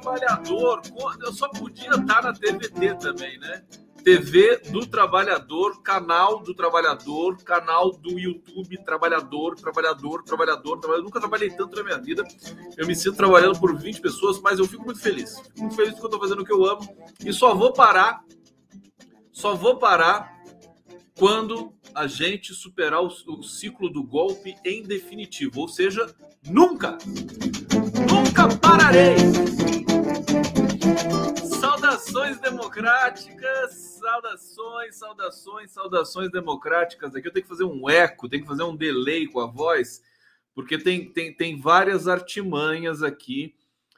trabalhador, eu só podia estar na TVT também, né? TV do Trabalhador, canal do Trabalhador, canal do YouTube, Trabalhador, Trabalhador, Trabalhador, Trabalhador. Eu nunca trabalhei tanto na minha vida. Eu me sinto trabalhando por 20 pessoas, mas eu fico muito feliz. Fico muito feliz porque eu estou fazendo o que eu amo e só vou parar, só vou parar quando a gente superar o, o ciclo do golpe em definitivo, ou seja, nunca, pararei. Saudações democráticas, saudações, saudações, saudações democráticas. Aqui eu tenho que fazer um eco, tenho que fazer um delay com a voz, porque tem, tem, tem várias artimanhas aqui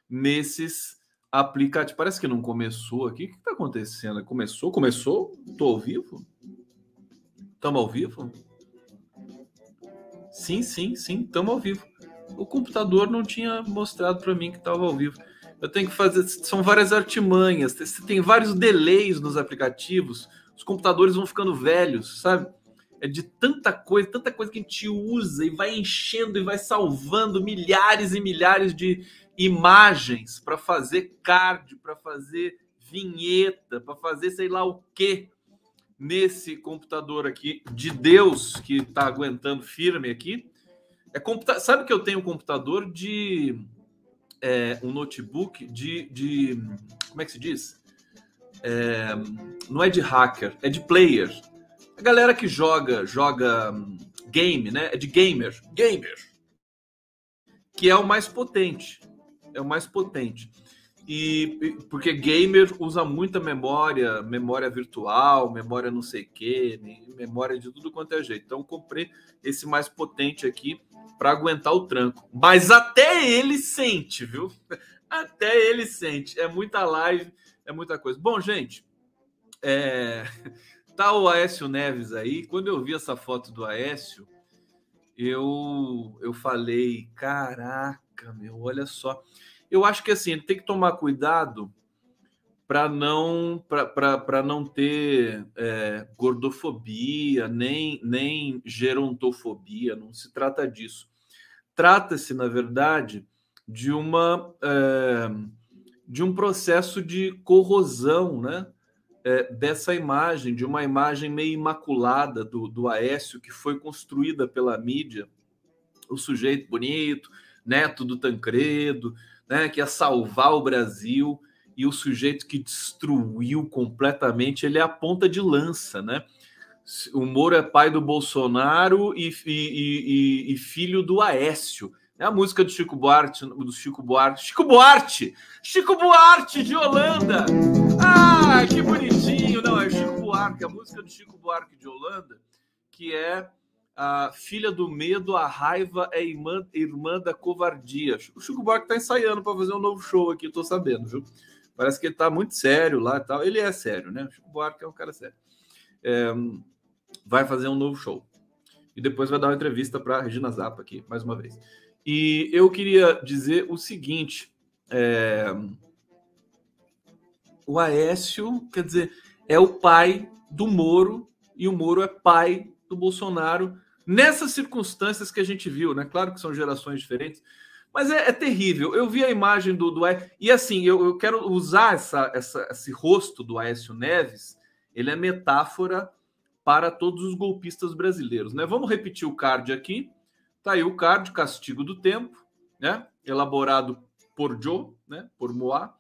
nesses aplicativos. Parece que não começou aqui. O que está acontecendo? Começou? Começou? Estou ao vivo? Estamos ao vivo? Sim, sim, sim, estamos ao vivo. O computador não tinha mostrado para mim que estava ao vivo. Eu tenho que fazer. São várias artimanhas. Tem vários delays nos aplicativos. Os computadores vão ficando velhos, sabe? É de tanta coisa, tanta coisa que a gente usa e vai enchendo e vai salvando milhares e milhares de imagens para fazer card, para fazer vinheta, para fazer sei lá o quê nesse computador aqui de Deus que está aguentando firme aqui. É computa... Sabe que eu tenho um computador de é, um notebook de, de como é que se diz? É, não é de hacker, é de player. A galera que joga joga hum, game, né? É de gamer, gamer, que é o mais potente. É o mais potente. E porque gamer usa muita memória, memória virtual, memória não sei que, memória de tudo quanto é jeito. Então comprei esse mais potente aqui para aguentar o tranco. Mas até ele sente, viu? Até ele sente. É muita live, é muita coisa. Bom, gente, é... tá o Aécio Neves aí. Quando eu vi essa foto do Aécio, eu eu falei, caraca, meu, olha só. Eu acho que assim, tem que tomar cuidado para não para não ter é, gordofobia nem nem gerontofobia não se trata disso. Trata-se na verdade de uma é, de um processo de corrosão né é, dessa imagem de uma imagem meio imaculada do, do Aécio que foi construída pela mídia o sujeito bonito neto do Tancredo né, que ia salvar o Brasil, e o sujeito que destruiu completamente, ele é a ponta de lança, né? O Moro é pai do Bolsonaro e, e, e, e filho do Aécio. É a música do Chico Buarque, do Chico Buarque. Chico Buarque! Chico Buarque de Holanda! Ah, que bonitinho! Não, é Chico Buarque, a música do Chico Buarque de Holanda, que é a filha do medo, a raiva é irmã, irmã da covardia. O Chico Buarque está ensaiando para fazer um novo show aqui, estou sabendo, viu? Parece que ele está muito sério lá e tal. Ele é sério, né? O Chico Buarque é um cara sério. É, vai fazer um novo show. E depois vai dar uma entrevista para Regina Zappa aqui, mais uma vez. E eu queria dizer o seguinte: é, o Aécio, quer dizer, é o pai do Moro, e o Moro é pai do Bolsonaro nessas circunstâncias que a gente viu, né? Claro que são gerações diferentes, mas é, é terrível. Eu vi a imagem do, do e assim eu, eu quero usar essa, essa, esse rosto do Aécio Neves. Ele é metáfora para todos os golpistas brasileiros, né? Vamos repetir o card aqui. Tá aí o card, Castigo do Tempo, né? Elaborado por Joe, né? Por Moá.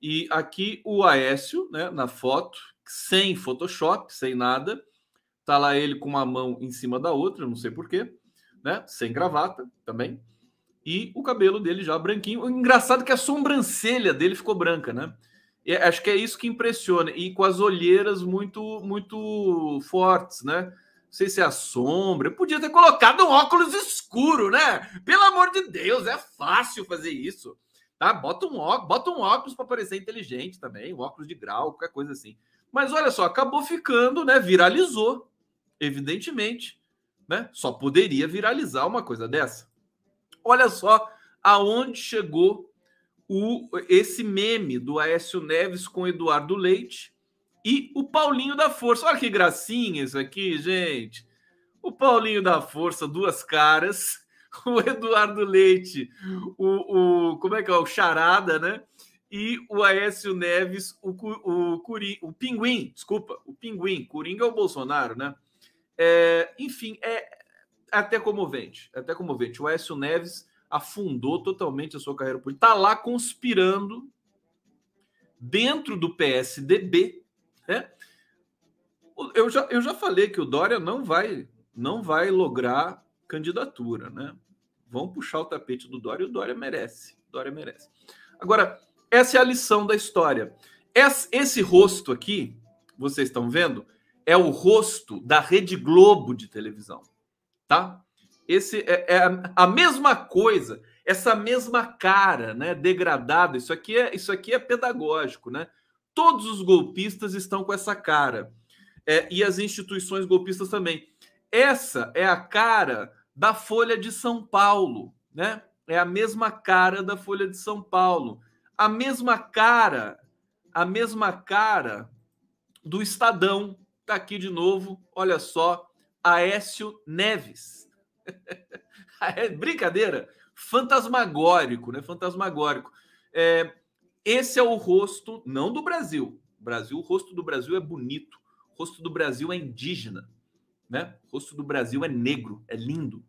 E aqui o Aécio, né? Na foto, sem Photoshop, sem nada Tá lá ele com uma mão em cima da outra, não sei porquê, né? Sem gravata também. E o cabelo dele já branquinho. O engraçado é que a sobrancelha dele ficou branca, né? E acho que é isso que impressiona. E com as olheiras muito, muito fortes, né? sei se é a sombra. Eu podia ter colocado um óculos escuro, né? Pelo amor de Deus, é fácil fazer isso. Tá? Bota um óculos, bota um óculos para parecer inteligente também, um óculos de grau, qualquer coisa assim. Mas olha só, acabou ficando, né? Viralizou, evidentemente, né? Só poderia viralizar uma coisa dessa. Olha só aonde chegou o, esse meme do Aécio Neves com Eduardo Leite e o Paulinho da Força. Olha que gracinha isso aqui, gente. O Paulinho da Força, duas caras. O Eduardo Leite, o, o como é que é? O Charada, né? E o Aécio Neves, o, o, Curi, o Pinguim, desculpa, o Pinguim. Coringa é o Bolsonaro, né? É, enfim, é até comovente. Até comovente. O Aécio Neves afundou totalmente a sua carreira política. Está lá conspirando dentro do PSDB né? Eu já, eu já falei que o Dória não vai não vai lograr candidatura, né? Vão puxar o tapete do Dória e o Dória merece. Dória merece. Agora, essa é a lição da história. Esse, esse rosto aqui, vocês estão vendo, é o rosto da Rede Globo de televisão, tá? Esse é, é a mesma coisa, essa mesma cara, né? Degradada. Isso aqui é isso aqui é pedagógico, né? Todos os golpistas estão com essa cara. É, e as instituições golpistas também. Essa é a cara da Folha de São Paulo, né? É a mesma cara da Folha de São Paulo. A mesma cara, a mesma cara do Estadão. Tá aqui de novo, olha só, Aécio Neves. é brincadeira, fantasmagórico, né? Fantasmagórico. É, esse é o rosto, não do Brasil. Brasil, o rosto do Brasil é bonito. O rosto do Brasil é indígena, né? O rosto do Brasil é negro, é lindo.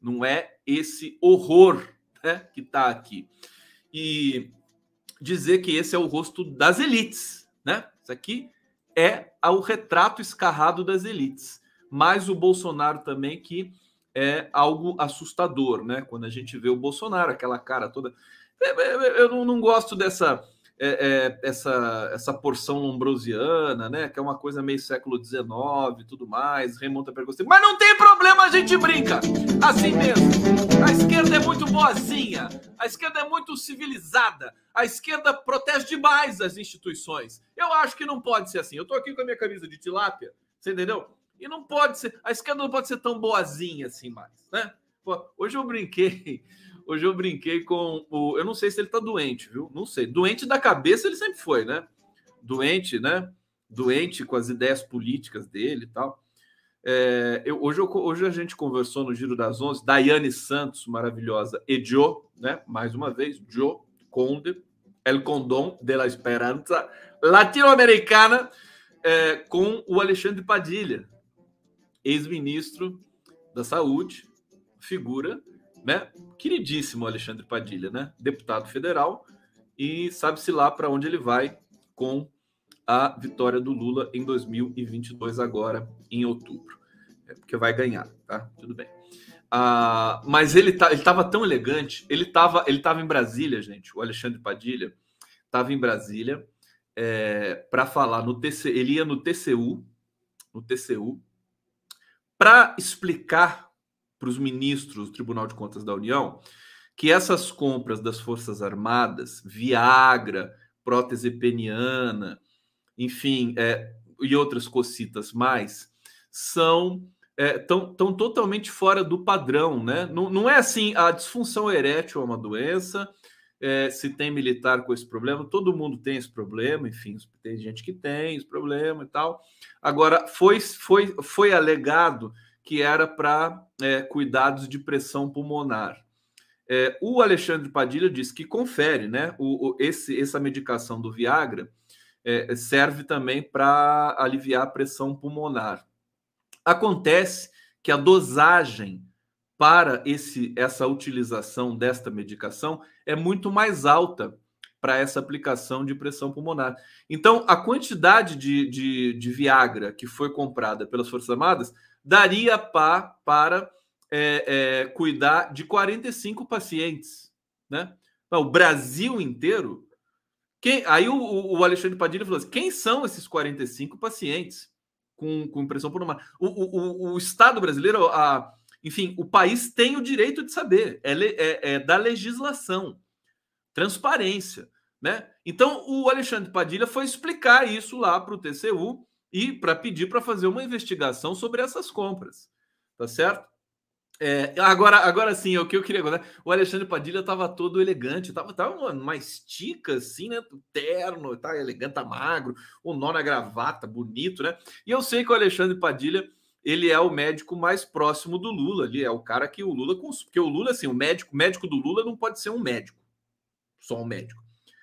Não é esse horror né, que está aqui. E dizer que esse é o rosto das elites, né? Isso aqui é o retrato escarrado das elites. Mas o Bolsonaro também que é algo assustador, né? Quando a gente vê o Bolsonaro, aquela cara toda eu não, gosto dessa é, é, essa, essa porção lombrosiana, né? Que é uma coisa meio século XIX e tudo mais, remonta para você. Mas não tem problema, a gente brinca assim mesmo. A esquerda é muito boazinha, a esquerda é muito civilizada, a esquerda protege demais as instituições. Eu acho que não pode ser assim. Eu tô aqui com a minha camisa de tilápia, você entendeu? E não pode ser, a esquerda não pode ser tão boazinha assim mais, né? Pô, hoje eu brinquei Hoje eu brinquei com o. Eu não sei se ele tá doente, viu? Não sei. Doente da cabeça ele sempre foi, né? Doente, né? Doente com as ideias políticas dele e tal. É, eu, hoje, eu, hoje a gente conversou no Giro das Onze, Daiane Santos, maravilhosa, e Joe, né? Mais uma vez, Joe Conde, El Condom de la Esperança Latino-Americana, é, com o Alexandre Padilha, ex-ministro da Saúde, figura né? Queridíssimo Alexandre Padilha, né? Deputado federal e sabe-se lá para onde ele vai com a vitória do Lula em 2022 agora em outubro, é porque vai ganhar, tá? Tudo bem. Ah, mas ele tá, ele estava tão elegante, ele estava ele tava em Brasília, gente. O Alexandre Padilha estava em Brasília é, para falar no TC, ele ia no TCU, no TCU, para explicar para os ministros do Tribunal de Contas da União que essas compras das Forças Armadas, Viagra, prótese peniana, enfim, é, e outras cocitas mais, são é, totalmente fora do padrão, né? Não, não é assim, a disfunção erétil é uma doença, é, se tem militar com esse problema, todo mundo tem esse problema, enfim, tem gente que tem esse problema e tal. Agora, foi, foi, foi alegado que era para é, cuidados de pressão pulmonar. É, o Alexandre Padilha disse que confere, né? O, o esse, essa medicação do Viagra é, serve também para aliviar a pressão pulmonar. Acontece que a dosagem para esse, essa utilização desta medicação é muito mais alta para essa aplicação de pressão pulmonar. Então, a quantidade de, de, de Viagra que foi comprada pelas Forças Armadas daria pá para é, é, cuidar de 45 pacientes, né? o Brasil inteiro. Quem, aí o, o Alexandre Padilha falou assim: quem são esses 45 pacientes? com, com por uma. O, o, o Estado brasileiro, a, enfim, o país tem o direito de saber, é, é, é da legislação, transparência. Né? Então, o Alexandre Padilha foi explicar isso lá para o TCU e para pedir para fazer uma investigação sobre essas compras. Tá certo? É, agora, agora sim, o que eu queria agora. O Alexandre Padilha estava todo elegante, estava tava uma estica assim, né? Terno, tá elegante, tá magro, o um nó na gravata, bonito, né? E eu sei que o Alexandre Padilha ele é o médico mais próximo do Lula ali, é o cara que o Lula. Porque o Lula, assim, o médico, médico do Lula não pode ser um médico, só um médico.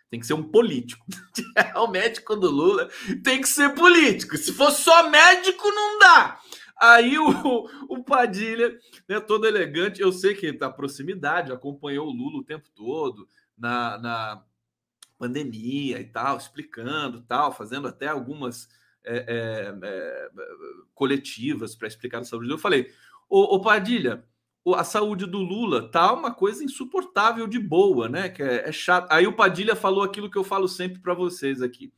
Tem que ser um político. o médico do Lula tem que ser político. Se for só médico, não dá. Aí o, o Padilha, né, todo elegante, eu sei que da proximidade, acompanhou o Lula o tempo todo na, na pandemia e tal, explicando tal, fazendo até algumas é, é, é, coletivas para explicar a saúde. Eu falei, ô, ô Padilha, a saúde do Lula tá uma coisa insuportável de boa, né? Que é, é chato. Aí o Padilha falou aquilo que eu falo sempre para vocês aqui.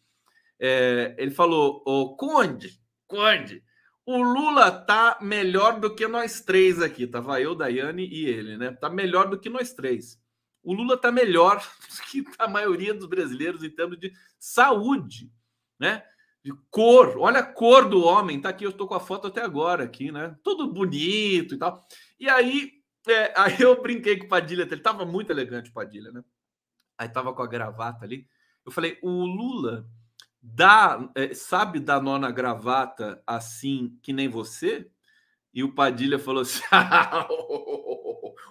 É, ele falou: Ô Conde, Conde, o Lula tá melhor do que nós três aqui. Tava eu, Daiane e ele, né? Tá melhor do que nós três. O Lula tá melhor do que a maioria dos brasileiros em termos de saúde, né? De cor. Olha a cor do homem. Tá aqui, eu estou com a foto até agora aqui, né? Todo bonito e tal. E aí, é, aí eu brinquei com o Padilha, ele tava muito elegante, o Padilha, né? Aí tava com a gravata ali. Eu falei, o Lula dá, é, sabe dar nó na gravata assim que nem você? E o Padilha falou assim: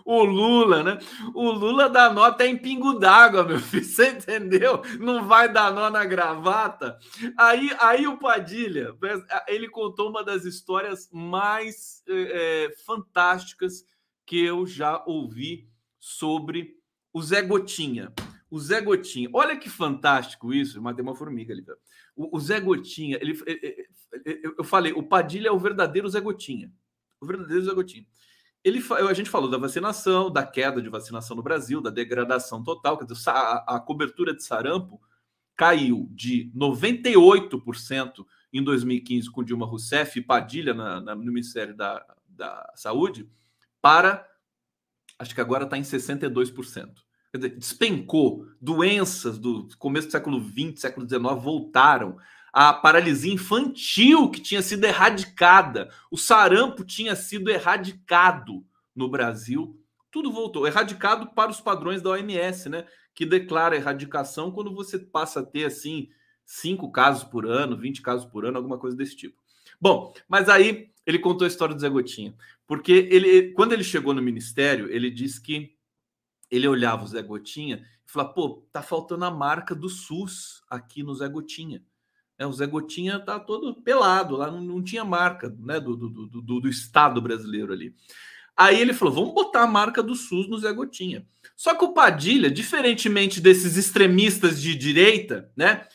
o Lula, né? O Lula dá nó até em pingo d'água, meu filho. Você entendeu? Não vai dar nó na gravata. Aí, aí o Padilha, ele contou uma das histórias mais é, fantásticas que eu já ouvi sobre o Zé Gotinha. O Zé Gotinha, olha que fantástico isso. Matei uma formiga ali. O, o Zé Gotinha, ele, eu falei, o Padilha é o verdadeiro Zé Gotinha o verdadeiro Zé Gotinha. Ele, a gente falou da vacinação, da queda de vacinação no Brasil, da degradação total, quer dizer, a, a cobertura de sarampo caiu de 98% em 2015 com Dilma Rousseff e Padilha na, na, no Ministério da, da Saúde para, acho que agora está em 62%. Quer dizer, despencou. Doenças do começo do século XX, século XIX voltaram a paralisia infantil que tinha sido erradicada, o sarampo tinha sido erradicado no Brasil, tudo voltou, erradicado para os padrões da OMS, né? Que declara erradicação quando você passa a ter assim cinco casos por ano, 20 casos por ano, alguma coisa desse tipo. Bom, mas aí ele contou a história do Zé Gotinha, porque ele, quando ele chegou no ministério, ele disse que ele olhava o Zé Gotinha e falava: pô, tá faltando a marca do SUS aqui no Zé Gotinha. É, o Zé Gotinha tá todo pelado, lá não, não tinha marca né, do, do, do, do, Estado brasileiro ali. Aí ele falou: vamos botar a marca do SUS no Zé Gotinha. Só que o Padilha, diferentemente desses extremistas de direita, né?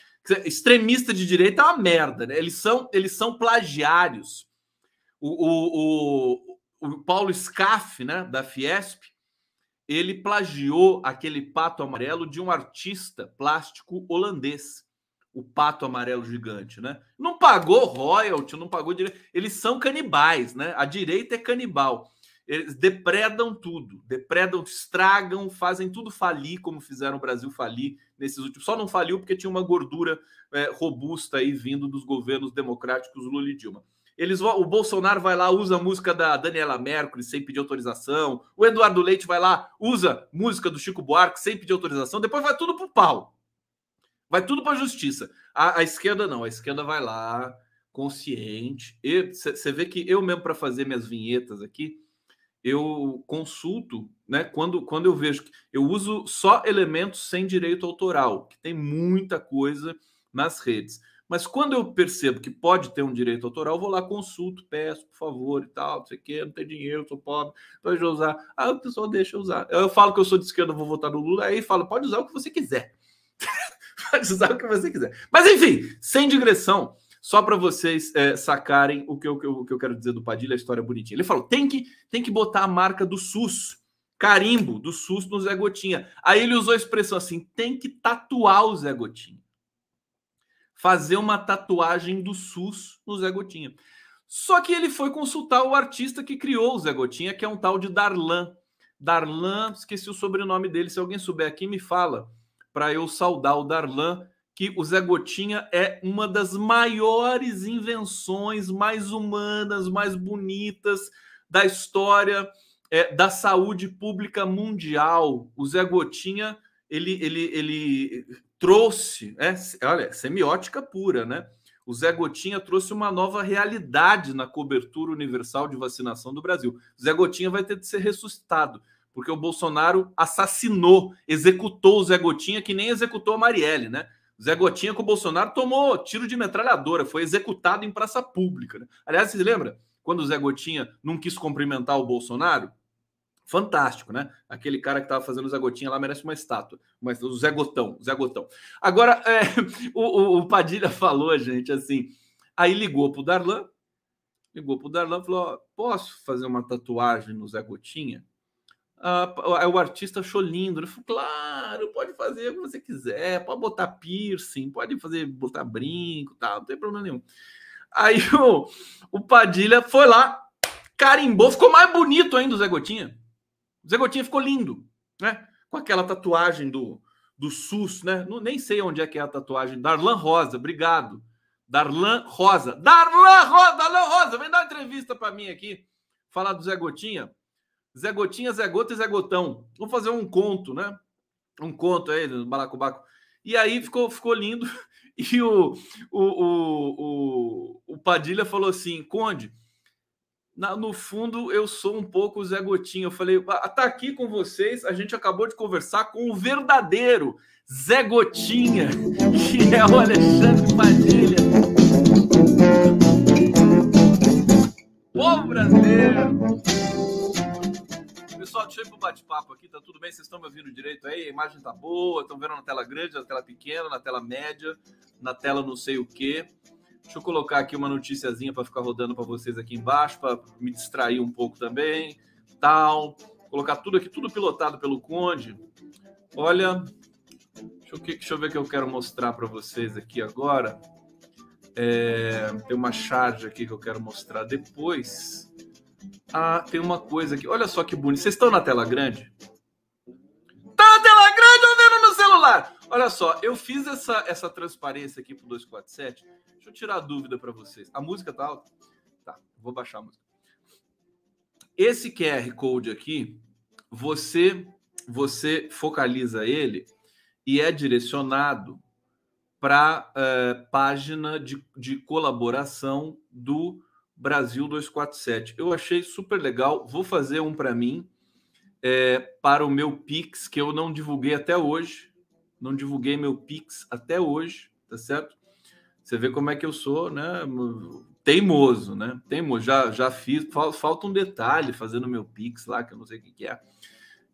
Extremista de direita é uma merda, né? Eles são, eles são plagiários. O, o, o, o Paulo Scaff, né, da Fiesp, ele plagiou aquele pato amarelo de um artista plástico holandês o pato amarelo gigante, né? Não pagou royalty, não pagou direito. Eles são canibais, né? A direita é canibal. Eles depredam tudo, depredam, estragam, fazem tudo falir, como fizeram o Brasil falir nesses últimos. Só não faliu porque tinha uma gordura é, robusta aí vindo dos governos democráticos Lula e Dilma. Eles o Bolsonaro vai lá, usa a música da Daniela Mercury sem pedir autorização. O Eduardo Leite vai lá, usa música do Chico Buarque sem pedir autorização. Depois vai tudo pro pau. Vai tudo para a justiça. A, esquerda não, a esquerda vai lá, consciente. Você vê que eu mesmo, para fazer minhas vinhetas aqui, eu consulto, né? Quando, quando eu vejo que eu uso só elementos sem direito autoral, que tem muita coisa nas redes. Mas quando eu percebo que pode ter um direito autoral, eu vou lá, consulto, peço, por favor, e tal, não sei o quê, não tem dinheiro, sou pobre, pode usar. Ah, o pessoal deixa usar. Eu falo que eu sou de esquerda, vou votar no Lula, aí fala, pode usar o que você quiser. Pode usar o que você quiser. Mas enfim, sem digressão, só para vocês é, sacarem o que, eu, o que eu quero dizer do Padilha, a história bonitinha. Ele falou: tem que, tem que botar a marca do SUS, carimbo do SUS no Zé Gotinha. Aí ele usou a expressão assim: tem que tatuar o Zé Gotinha. fazer uma tatuagem do SUS no Zé Gotinha. Só que ele foi consultar o artista que criou o Zé Gotinha, que é um tal de Darlan. Darlan, esqueci o sobrenome dele, se alguém souber aqui, me fala, para eu saudar o Darlan, que o Zé Gotinha é uma das maiores invenções mais humanas, mais bonitas da história é, da saúde pública mundial. O Zé Gotinha, ele, ele, ele trouxe, é, olha, semiótica pura, né? O Zé Gotinha trouxe uma nova realidade na cobertura universal de vacinação do Brasil. O Zé Gotinha vai ter de ser ressuscitado, porque o Bolsonaro assassinou, executou o Zé Gotinha, que nem executou a Marielle, né? Zé Gotinha com o Bolsonaro tomou tiro de metralhadora, foi executado em praça pública. Né? Aliás, você lembra quando o Zé Gotinha não quis cumprimentar o Bolsonaro? Fantástico, né? Aquele cara que estava fazendo o Zé Gotinha lá merece uma estátua. Mas o Zé Gotão, Zé Gotão. Agora, é, o, o, Padilha falou, gente, assim. Aí ligou pro Darlan, ligou pro Darlan e falou: posso fazer uma tatuagem no Zé Gotinha? Ah, o artista achou lindo. Ele falou: claro, pode fazer o que você quiser, pode botar piercing, pode fazer, botar brinco, tá, não tem problema nenhum. Aí o, o Padilha foi lá, carimbou, ficou mais bonito ainda o Zé Gotinha. O Zé Gotinha ficou lindo, né? Com aquela tatuagem do, do SUS, né? Não, nem sei onde é que é a tatuagem. Darlan Rosa, obrigado. Darlan Rosa. Darlan Rosa, Darlan Rosa, vem dar uma entrevista para mim aqui, falar do Zé Gotinha. Zé Gotinha, Zé Gota e Zé Gotão. Vamos fazer um conto, né? Um conto aí do Balacobaco. E aí ficou, ficou lindo. E o, o, o, o, o Padilha falou assim: Conde, na, no fundo eu sou um pouco o Zé Gotinha. Eu falei: ah, tá aqui com vocês. A gente acabou de conversar com o verdadeiro Zé Gotinha, que é o Alexandre Padilha. Povo brasileiro! Pessoal, deixa eu ir pro bate-papo aqui, tá tudo bem? Vocês estão me ouvindo direito aí? A imagem tá boa, estão vendo na tela grande, na tela pequena, na tela média, na tela não sei o quê. Deixa eu colocar aqui uma noticiazinha para ficar rodando para vocês aqui embaixo, para me distrair um pouco também. Tal. Colocar tudo aqui, tudo pilotado pelo Conde. Olha, deixa eu, deixa eu ver o que eu quero mostrar para vocês aqui agora. É, tem uma charge aqui que eu quero mostrar depois. Ah, tem uma coisa aqui. Olha só que bonito. Vocês estão na tela grande? Tá na tela grande ou vendo no celular? Olha só, eu fiz essa, essa transparência aqui pro 247. Deixa eu tirar a dúvida para vocês. A música tá alta? Tá, vou baixar a música. Esse QR Code aqui, você você focaliza ele e é direcionado para uh, eh, página de, de colaboração do Brasil 247. Eu achei super legal. Vou fazer um para mim, é, para o meu Pix, que eu não divulguei até hoje. Não divulguei meu Pix até hoje, tá certo? Você vê como é que eu sou, né? Teimoso, né? Teimoso. Já, já fiz. Falta um detalhe fazendo meu Pix lá, que eu não sei o que, que é.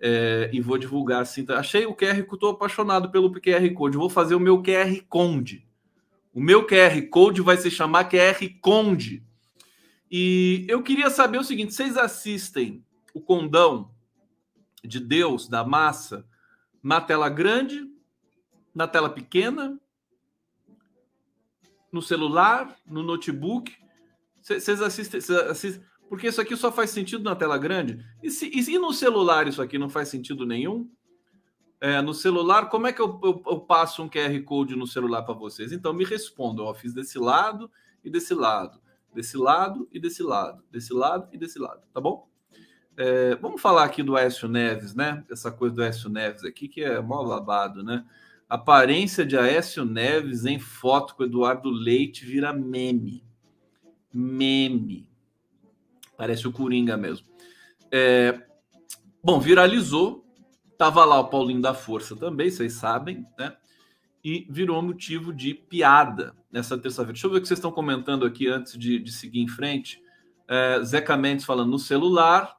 é. e vou divulgar assim. Tá? Achei o QR Code, estou apaixonado pelo QR Code. Vou fazer o meu QR Conde. O meu QR Code vai se chamar QR Conde e eu queria saber o seguinte: vocês assistem o condão de Deus da massa na tela grande, na tela pequena, no celular, no notebook? Vocês assistem, assistem, Porque isso aqui só faz sentido na tela grande. E, se, e no celular isso aqui não faz sentido nenhum? É, no celular, como é que eu, eu, eu passo um QR Code no celular para vocês? Então me respondam. Eu fiz desse lado e desse lado desse lado e desse lado, desse lado e desse lado, tá bom? É, vamos falar aqui do Aécio Neves, né? Essa coisa do Aécio Neves aqui, que é mó babado, né? Aparência de Aécio Neves em foto com Eduardo Leite vira meme. Meme. Parece o Coringa mesmo. É, bom, viralizou. Tava lá o Paulinho da Força também, vocês sabem, né? E virou motivo de piada nessa terça-feira. Deixa eu ver o que vocês estão comentando aqui antes de, de seguir em frente. É, Zeca Mendes falando no celular.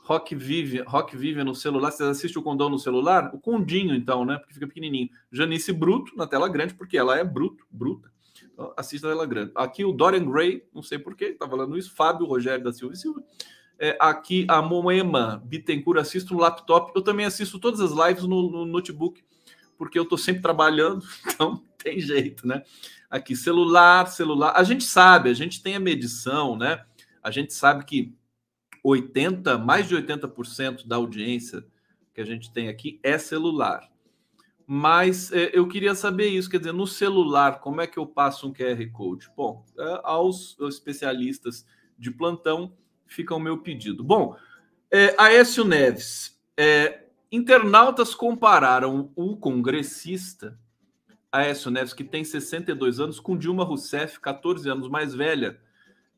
Rock Vive, Rock Vive no celular. Vocês assistem o condão no celular? O condinho, então, né? Porque fica pequenininho. Janice Bruto na tela grande, porque ela é bruto, bruta. Então, assista a tela grande. Aqui o Dorian Gray, não sei porquê, tá falando isso. Fábio Rogério da Silva e Silva. É, aqui a Moema Bittencourt, assisto no laptop. Eu também assisto todas as lives no, no notebook porque eu estou sempre trabalhando, então tem jeito, né? Aqui, celular, celular. A gente sabe, a gente tem a medição, né? A gente sabe que 80, mais de 80% da audiência que a gente tem aqui é celular. Mas é, eu queria saber isso, quer dizer, no celular, como é que eu passo um QR Code? Bom, é, aos, aos especialistas de plantão fica o meu pedido. Bom, é, Aécio Neves, é, internautas compararam o congressista Aécio Neves, que tem 62 anos, com Dilma Rousseff, 14 anos mais velha.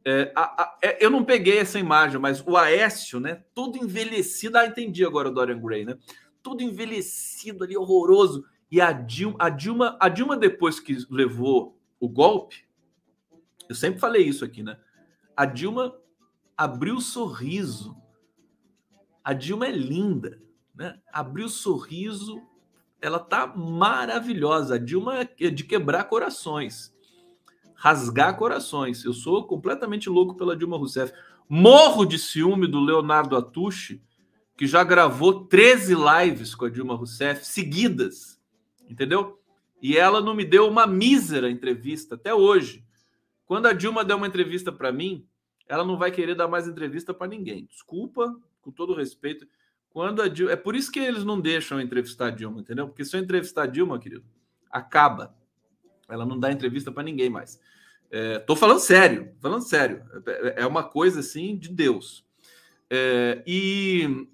É, a, a, é, eu não peguei essa imagem, mas o Aécio, né, todo envelhecido, ah, entendi agora o Dorian Gray, né? Todo envelhecido ali, horroroso. E a Dilma, a Dilma, a Dilma depois que levou o golpe, eu sempre falei isso aqui, né? A Dilma abriu sorriso. A Dilma é linda, né? Abriu sorriso, ela tá maravilhosa. A Dilma é de quebrar corações, rasgar corações. Eu sou completamente louco pela Dilma Rousseff. Morro de ciúme do Leonardo Atushi, que já gravou 13 lives com a Dilma Rousseff seguidas, entendeu? E ela não me deu uma mísera entrevista até hoje. Quando a Dilma der uma entrevista para mim, ela não vai querer dar mais entrevista para ninguém. Desculpa, com todo respeito. Quando a Dilma... É por isso que eles não deixam entrevistar a Dilma, entendeu? Porque se eu entrevistar Dilma, querido, acaba. Ela não dá entrevista para ninguém mais. É, tô falando sério, falando sério. É, é uma coisa assim de Deus. É, e,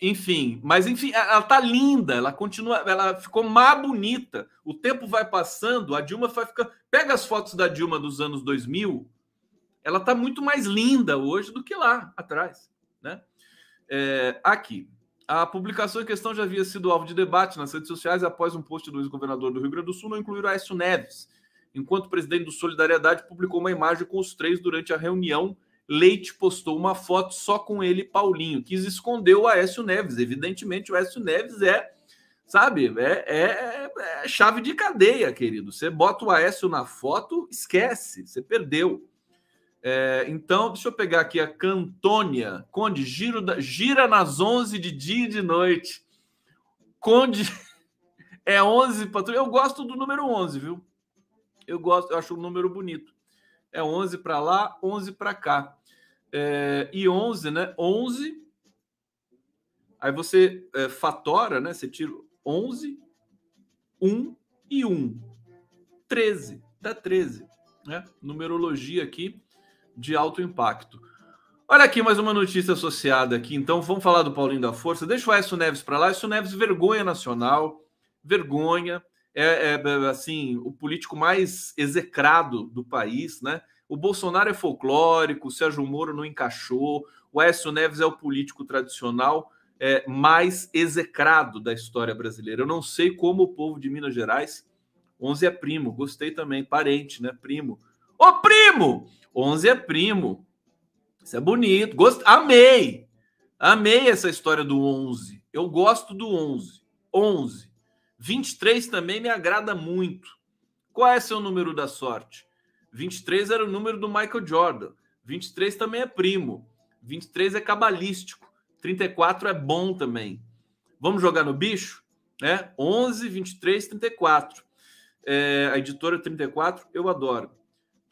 enfim, mas enfim, ela tá linda, ela continua, ela ficou mais bonita. O tempo vai passando, a Dilma vai ficar. Pega as fotos da Dilma dos anos 2000, ela está muito mais linda hoje do que lá atrás. Né? É, aqui, a publicação em questão já havia sido alvo de debate nas redes sociais após um post do ex-governador do Rio Grande do Sul não incluir o Aécio Neves, enquanto o presidente do Solidariedade publicou uma imagem com os três durante a reunião. Leite postou uma foto só com ele Paulinho, quis esconder o Aécio Neves. Evidentemente, o Aécio Neves é, sabe, é, é, é chave de cadeia, querido. Você bota o Aécio na foto, esquece, você perdeu. É, então, deixa eu pegar aqui a Cantônia. Conde, giro da, gira nas 11 de dia e de noite. Conde é 11 patrulha. Eu gosto do número 11, viu? Eu gosto, eu acho o número bonito. É 11 para lá, 11 para cá. É, e 11, né? 11. Aí você é, fatora, né? Você tira 11, 1 e 1. 13. Dá 13. Né? Numerologia aqui de alto impacto. Olha aqui mais uma notícia associada aqui. Então vamos falar do Paulinho da Força. Deixa o Aécio Neves para lá. Aécio Neves, vergonha nacional, vergonha. É, é, assim o político mais execrado do país, né? O Bolsonaro é folclórico, o Sérgio Moro não encaixou. O Aécio Neves é o político tradicional é, mais execrado da história brasileira. Eu não sei como o povo de Minas Gerais, 11 é primo, gostei também, parente, né? Primo. Ô primo! 11 é primo. Isso é bonito. Gost... Amei. Amei essa história do 11. Eu gosto do 11. 11. 23 também me agrada muito. Qual é seu número da sorte? 23 era o número do Michael Jordan. 23 também é primo. 23 é cabalístico. 34 é bom também. Vamos jogar no bicho? Né? 11, 23, 34. É, a editora 34, eu adoro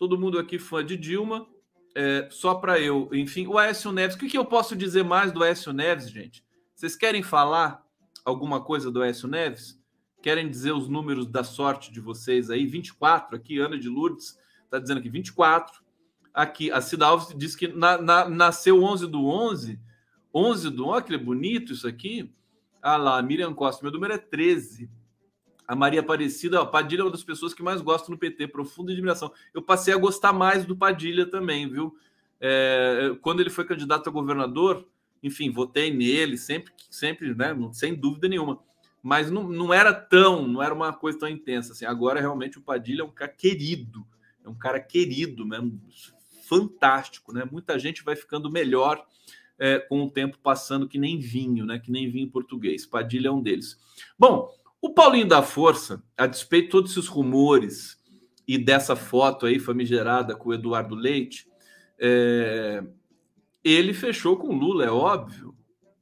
todo mundo aqui fã de Dilma, é, só para eu, enfim, o Aécio Neves, o que, que eu posso dizer mais do Aécio Neves, gente? Vocês querem falar alguma coisa do Aécio Neves? Querem dizer os números da sorte de vocês aí? 24, aqui, Ana de Lourdes está dizendo aqui 24. Aqui, a Cida Alves diz que na, na, nasceu 11 do 11. 11 do 11, olha que bonito isso aqui. Ah lá, Miriam Costa, meu número é 13. A Maria Aparecida, ó, Padilha é uma das pessoas que mais gosto no PT, profunda admiração. Eu passei a gostar mais do Padilha também, viu? É, quando ele foi candidato a governador, enfim, votei nele, sempre, sempre, né? Sem dúvida nenhuma. Mas não, não era tão, não era uma coisa tão intensa assim. Agora, realmente, o Padilha é um cara querido, é um cara querido mesmo, fantástico, né? Muita gente vai ficando melhor é, com o tempo passando, que nem vinho, né? Que nem vinho português. Padilha é um deles. Bom, o Paulinho da Força, a despeito de todos esses rumores e dessa foto aí famigerada com o Eduardo Leite, é... ele fechou com Lula, é óbvio.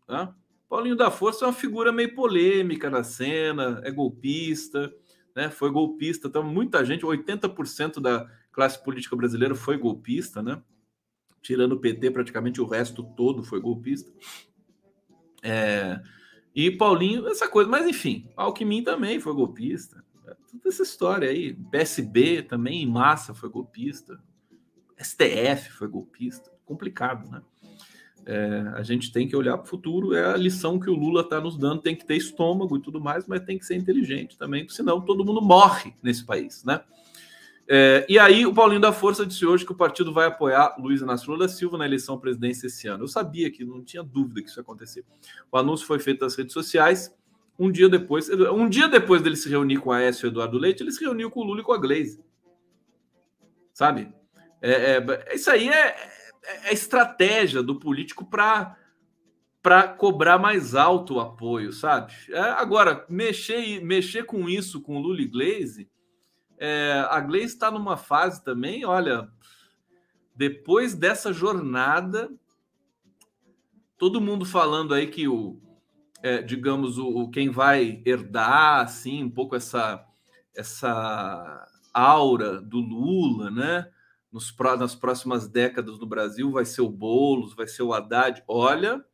Tá? Paulinho da Força é uma figura meio polêmica na cena, é golpista, né? Foi golpista. Então, muita gente, 80% da classe política brasileira foi golpista, né? Tirando o PT, praticamente o resto todo foi golpista. É, e Paulinho, essa coisa, mas enfim, Alckmin também foi golpista. É, toda essa história aí. PSB também, em massa, foi golpista. STF foi golpista. Complicado, né? É, a gente tem que olhar para o futuro, é a lição que o Lula está nos dando, tem que ter estômago e tudo mais, mas tem que ser inteligente também, senão todo mundo morre nesse país, né? É, e aí o Paulinho da Força disse hoje que o partido vai apoiar Luiz Inácio Lula da Silva na eleição à presidência esse ano. Eu sabia que não tinha dúvida que isso ia acontecer. O anúncio foi feito nas redes sociais. Um dia depois, um dia depois dele se reunir com a Aécio e Eduardo Leite, ele se reuniu com o Lula e com a Glaze. Sabe? É, é, isso aí é, é, é estratégia do político para para cobrar mais alto o apoio, sabe? É, agora, mexer, mexer com isso com Lula e Glaze, é, a Glaze está numa fase também, olha, depois dessa jornada, todo mundo falando aí que o, é, digamos, o, o, quem vai herdar, assim, um pouco essa, essa aura do Lula, né? nos, nas próximas décadas no Brasil vai ser o Boulos, vai ser o Haddad. Olha,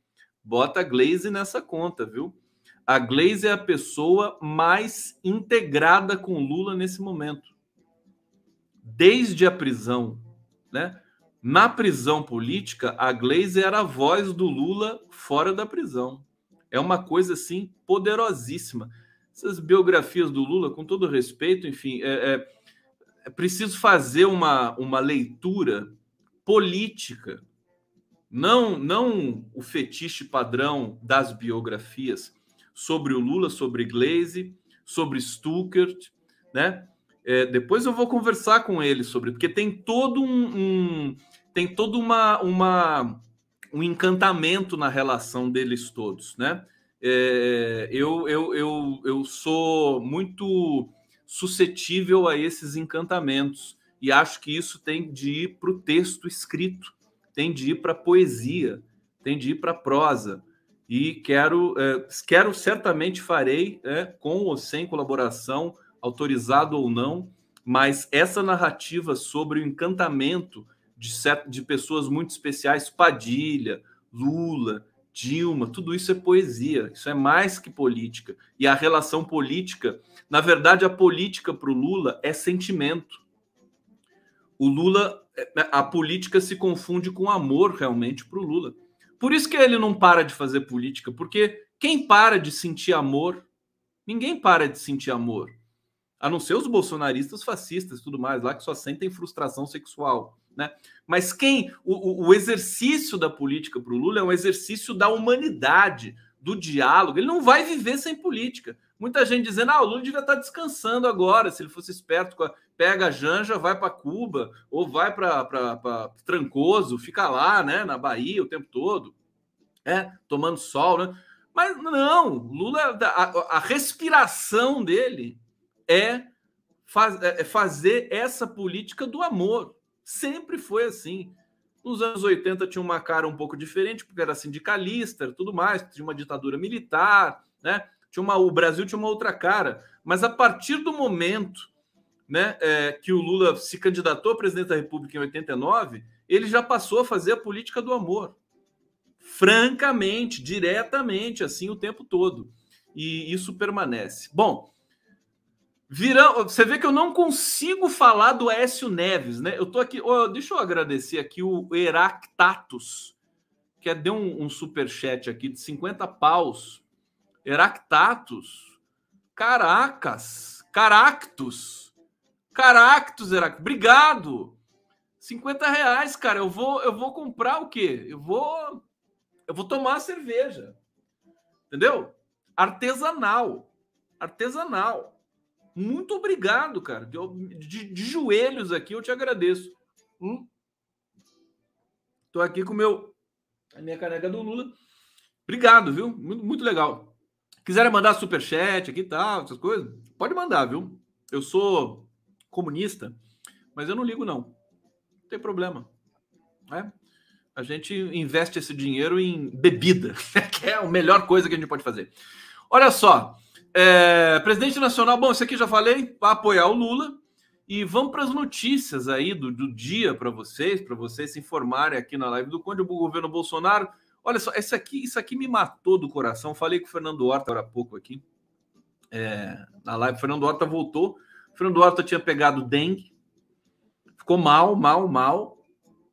bota a Glaze nessa conta, viu? A Glaze é a pessoa mais integrada com Lula nesse momento. Desde a prisão, né? Na prisão política, a Glaze era a voz do Lula fora da prisão. É uma coisa assim poderosíssima. Essas biografias do Lula, com todo respeito, enfim, é, é é preciso fazer uma, uma leitura política, não, não o fetiche padrão das biografias sobre o Lula, sobre Glaze, sobre Stuckert, né? É, depois eu vou conversar com ele sobre, porque tem todo um, um tem todo uma, uma um encantamento na relação deles todos, né? É, eu, eu, eu, eu sou muito suscetível a esses encantamentos. E acho que isso tem de ir para o texto escrito, tem de ir para a poesia, tem de ir para a prosa. E quero, é, quero certamente farei, é, com ou sem colaboração, autorizado ou não, mas essa narrativa sobre o encantamento de, de pessoas muito especiais, Padilha, Lula, Dilma, tudo isso é poesia, isso é mais que política. E a relação política, na verdade, a política para o Lula é sentimento. O Lula, a política se confunde com amor realmente para o Lula. Por isso que ele não para de fazer política, porque quem para de sentir amor, ninguém para de sentir amor. A não ser os bolsonaristas fascistas e tudo mais lá que só sentem frustração sexual. Né? Mas quem o, o exercício da política para o Lula é um exercício da humanidade, do diálogo. Ele não vai viver sem política. Muita gente dizendo: ah, o Lula devia estar descansando agora, se ele fosse esperto, pega a Janja, vai para Cuba ou vai para Trancoso, fica lá, né, na Bahia o tempo todo, é, tomando sol, né? Mas não, Lula, a, a respiração dele é, faz, é fazer essa política do amor. Sempre foi assim. Nos anos 80 tinha uma cara um pouco diferente, porque era sindicalista, tudo mais, tinha uma ditadura militar, né? Tinha uma, o Brasil tinha uma outra cara. Mas a partir do momento né, é, que o Lula se candidatou a presidente da República em 89, ele já passou a fazer a política do amor. Francamente, diretamente, assim, o tempo todo. E isso permanece. Bom, Virão, você vê que eu não consigo falar do Écio Neves, né? Eu tô aqui, oh, deixa eu agradecer aqui o Heractatus, que é, deu um, um super chat aqui de 50 paus. Heractatus, caracas, caractus, caractus, Heractus, obrigado. 50 reais, cara. Eu vou, eu vou comprar o quê? Eu vou, eu vou tomar cerveja, entendeu? Artesanal, artesanal. Muito obrigado, cara. De, de, de joelhos aqui, eu te agradeço. Hum? Tô aqui com meu, a minha caneca do Lula. Obrigado, viu? Muito, muito legal. Quiserem mandar super chat aqui tal, essas coisas, pode mandar, viu? Eu sou comunista, mas eu não ligo não. Não tem problema. É? A gente investe esse dinheiro em bebida, que é a melhor coisa que a gente pode fazer. Olha só, É, presidente nacional, bom, isso aqui já falei, vai apoiar o Lula. E vamos para as notícias aí do, do dia para vocês, para vocês se informarem aqui na live do Conde, o governo Bolsonaro. Olha só, essa aqui, isso aqui me matou do coração. Falei com o Fernando Horta agora há pouco aqui. É, na live, o Fernando Horta voltou. O Fernando Horta tinha pegado dengue. Ficou mal, mal, mal.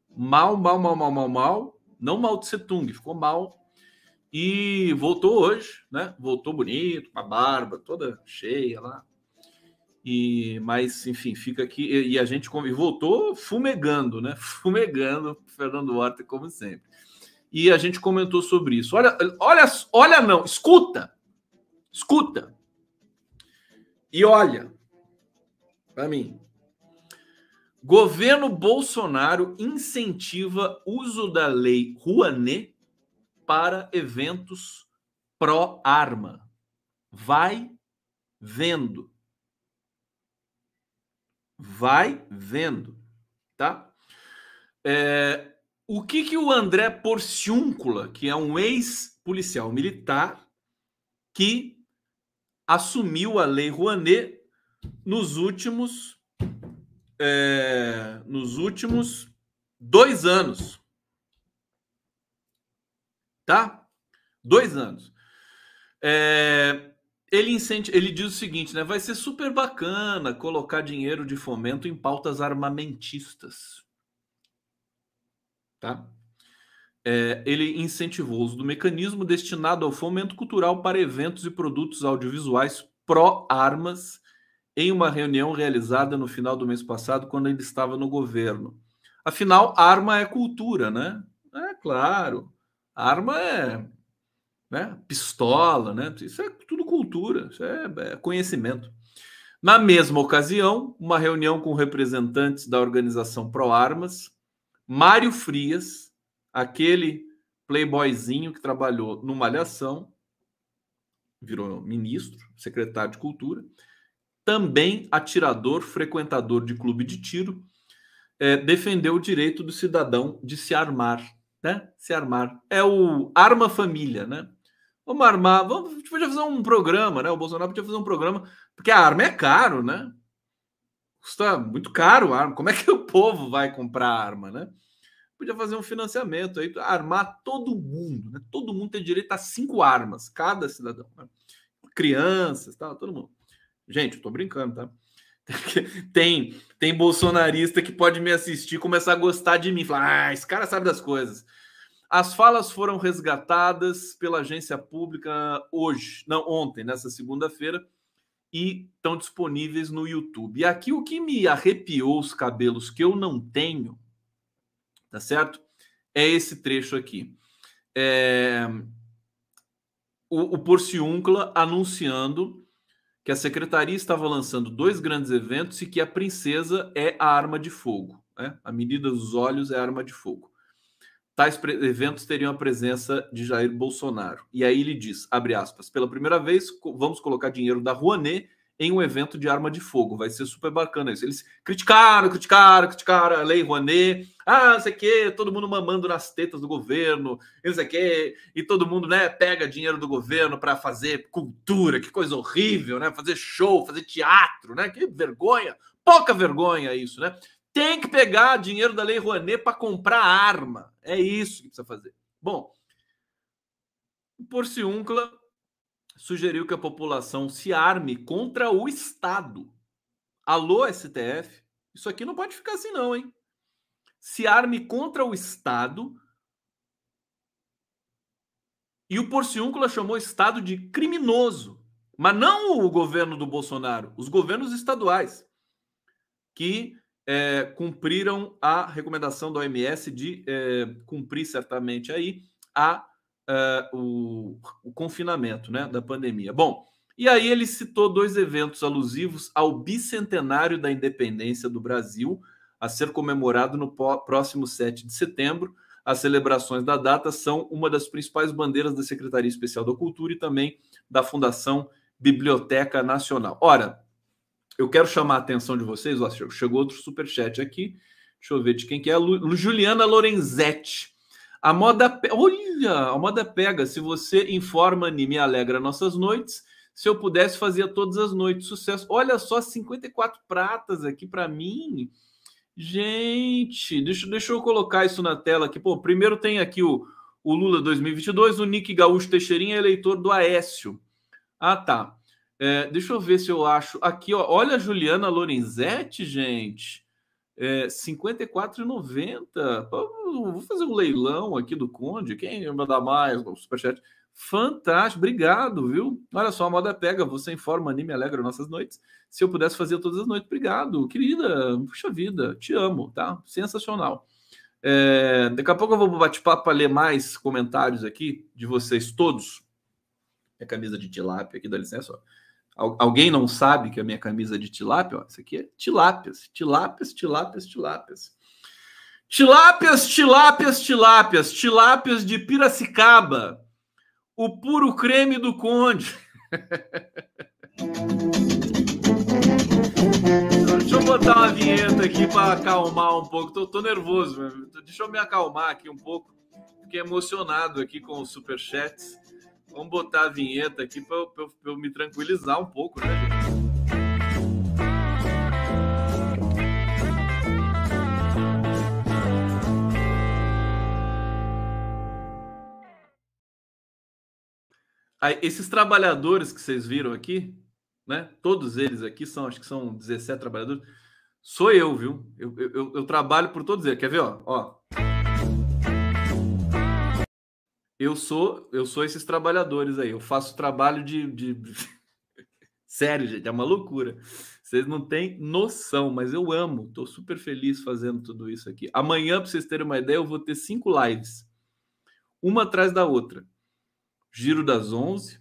Mal, mal, mal, mal, mal, mal. Não mal de Setung, ficou mal. E voltou hoje, né? Voltou bonito, com a barba toda cheia lá. E, mas, enfim, fica aqui. E, e a gente voltou fumegando, né? Fumegando, Fernando Horta, como sempre. E a gente comentou sobre isso. Olha, olha, olha, não, escuta, escuta. E olha, para mim. Governo Bolsonaro incentiva uso da lei Rouanet para eventos pró-arma. Vai vendo vai vendo, tá? É, o que que o André Porciúncula, que é um ex-policial militar, que assumiu a lei Rouanet nos últimos é, nos últimos dois anos, tá? Dois anos. É, ele, incenti... ele diz o seguinte, né? Vai ser super bacana colocar dinheiro de fomento em pautas armamentistas. Tá? É, ele incentivou o uso do mecanismo destinado ao fomento cultural para eventos e produtos audiovisuais pró-armas em uma reunião realizada no final do mês passado, quando ele estava no governo. Afinal, arma é cultura, né? É claro. Arma é né? pistola, né? Isso é tudo cultura, isso é, é conhecimento. Na mesma ocasião, uma reunião com representantes da organização Pro Armas, Mário Frias, aquele playboyzinho que trabalhou no Malhação, virou ministro, secretário de Cultura, também atirador, frequentador de clube de tiro, é, defendeu o direito do cidadão de se armar, né? Se armar. É o arma família, né? Vamos armar, vamos, a gente podia fazer um programa, né? O Bolsonaro podia fazer um programa, porque a arma é caro, né? Custa muito caro a arma. Como é que o povo vai comprar arma, né? Podia fazer um financiamento aí, armar todo mundo, né? Todo mundo tem direito a cinco armas, cada cidadão. Né? Crianças, tal, todo mundo. Gente, eu tô brincando, tá? Tem, tem bolsonarista que pode me assistir começar a gostar de mim. Falar, ah, esse cara sabe das coisas. As falas foram resgatadas pela agência pública hoje, não ontem, nessa segunda-feira, e estão disponíveis no YouTube. E aqui o que me arrepiou os cabelos que eu não tenho, tá certo? É esse trecho aqui. É... O, o Porciúncula anunciando que a secretaria estava lançando dois grandes eventos e que a princesa é a arma de fogo. Né? A medida dos olhos é a arma de fogo. Tais eventos teriam a presença de Jair Bolsonaro. E aí ele diz, abre aspas, pela primeira vez vamos colocar dinheiro da Rouanet em um evento de arma de fogo. Vai ser super bacana isso. Eles criticaram, criticaram, criticaram a lei Rouanet. Ah, não sei o quê, todo mundo mamando nas tetas do governo, não sei o quê, e todo mundo, né, pega dinheiro do governo para fazer cultura, que coisa horrível, né? Fazer show, fazer teatro, né? Que vergonha, pouca vergonha isso, né? Tem que pegar dinheiro da Lei Rouanet para comprar arma. É isso que precisa fazer. Bom, o Porciúncula sugeriu que a população se arme contra o Estado. Alô, STF? Isso aqui não pode ficar assim, não, hein? Se arme contra o Estado. E o Porciúncula chamou o Estado de criminoso. Mas não o governo do Bolsonaro, os governos estaduais, que é, cumpriram a recomendação da OMS de é, cumprir certamente aí a, é, o, o, confinamento né, da pandemia. Bom, e aí ele citou dois eventos alusivos ao bicentenário da independência do Brasil, a ser comemorado no próximo 7 de setembro. As celebrações da data são uma das principais bandeiras da Secretaria Especial da Cultura e também da Fundação Biblioteca Nacional. Ora, eu quero chamar a atenção de vocês. Ó, chegou outro super chat aqui. Deixa eu ver de quem que é. Lu, Juliana Lorenzetti. A moda, olha, a moda pega. Se você informa-me, me alegra nossas noites. Se eu pudesse, fazia todas as noites. Sucesso. Olha só, 54 pratas aqui para mim. Gente, deixa, deixa eu colocar isso na tela aqui. Pô, primeiro tem aqui o, o Lula 2022, o Nick Gaúcho Teixeirinha, eleitor do Aécio. Ah, tá. É, deixa eu ver se eu acho. Aqui, ó, olha a Juliana Lorenzetti, gente. É, 54,90. Vou fazer um leilão aqui do Conde. Quem vai dar mais Superchat? Fantástico, obrigado, viu? Olha só, a moda pega, você informa, anime, alegra nossas noites. Se eu pudesse fazer todas as noites, obrigado, querida, puxa vida, te amo, tá? Sensacional. É, daqui a pouco eu vou bate-papo para ler mais comentários aqui de vocês todos. Minha camisa de tilápia aqui, dá licença. Ó. Alguém não sabe que a minha camisa de tilápia? Ó, isso aqui é tilápias, tilápias, tilápias, tilápias. Tilápias, tilápias, tilápias, tilápias de Piracicaba o puro creme do Conde. Deixa eu botar uma vinheta aqui para acalmar um pouco. Tô, tô nervoso, deixa eu me acalmar aqui um pouco. Fiquei emocionado aqui com os superchats. Vamos botar a vinheta aqui para eu, eu, me tranquilizar um pouco, né, gente? Aí, esses trabalhadores que vocês viram aqui, né? Todos eles aqui são, acho que são 17 trabalhadores. Sou eu, viu? Eu, eu, eu trabalho por todos eles. Quer ver, ó? ó? Eu sou, eu sou esses trabalhadores aí. Eu faço trabalho de, de... sério, gente, é uma loucura. Vocês não têm noção, mas eu amo. Estou super feliz fazendo tudo isso aqui. Amanhã, para vocês terem uma ideia, eu vou ter cinco lives, uma atrás da outra. Giro das 11.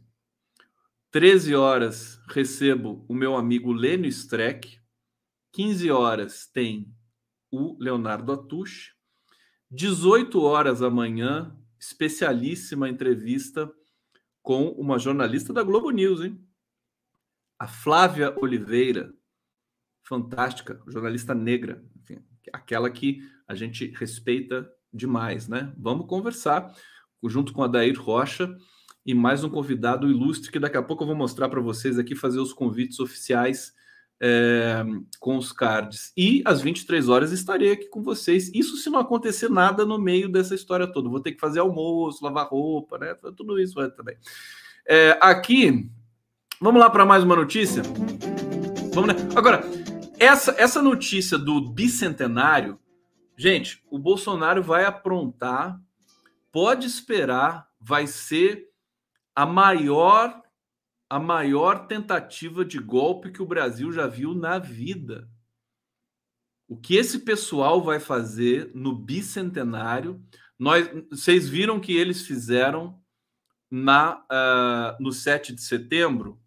13 horas recebo o meu amigo Lênio Streck. 15 horas tem o Leonardo Atush. 18 horas amanhã, especialíssima entrevista com uma jornalista da Globo News, hein? A Flávia Oliveira, fantástica, jornalista negra, enfim, aquela que a gente respeita demais, né? Vamos conversar junto com a Dair Rocha e mais um convidado ilustre que daqui a pouco eu vou mostrar para vocês aqui, fazer os convites oficiais é, com os cards. E às 23 horas estarei aqui com vocês. Isso se não acontecer nada no meio dessa história toda. Vou ter que fazer almoço, lavar roupa, né? Tudo isso também. É, aqui, vamos lá para mais uma notícia? Vamos, né? Agora, essa, essa notícia do bicentenário, gente, o Bolsonaro vai aprontar, pode esperar, vai ser a maior a maior tentativa de golpe que o Brasil já viu na vida. O que esse pessoal vai fazer no bicentenário? Nós, vocês viram que eles fizeram na uh, no 7 de setembro,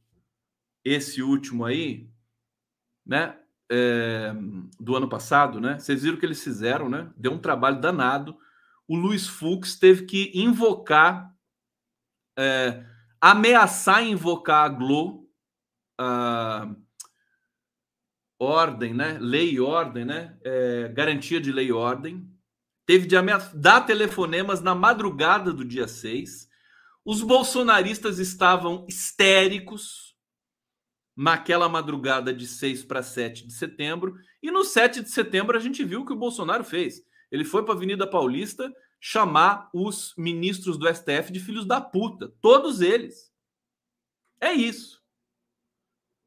esse último aí, né? É, do ano passado, né? Vocês viram que eles fizeram, né? Deu um trabalho danado. O Luiz Fux teve que invocar é, ameaçar invocar a Glo, ordem, né? Lei e ordem, né? É, garantia de lei e ordem. Teve de ameaçar, dar telefonemas na madrugada do dia 6. Os bolsonaristas estavam histéricos naquela madrugada de 6 para 7 de setembro. E no 7 de setembro a gente viu o que o Bolsonaro fez. Ele foi para a Avenida Paulista chamar os ministros do STF de filhos da puta, todos eles. É isso.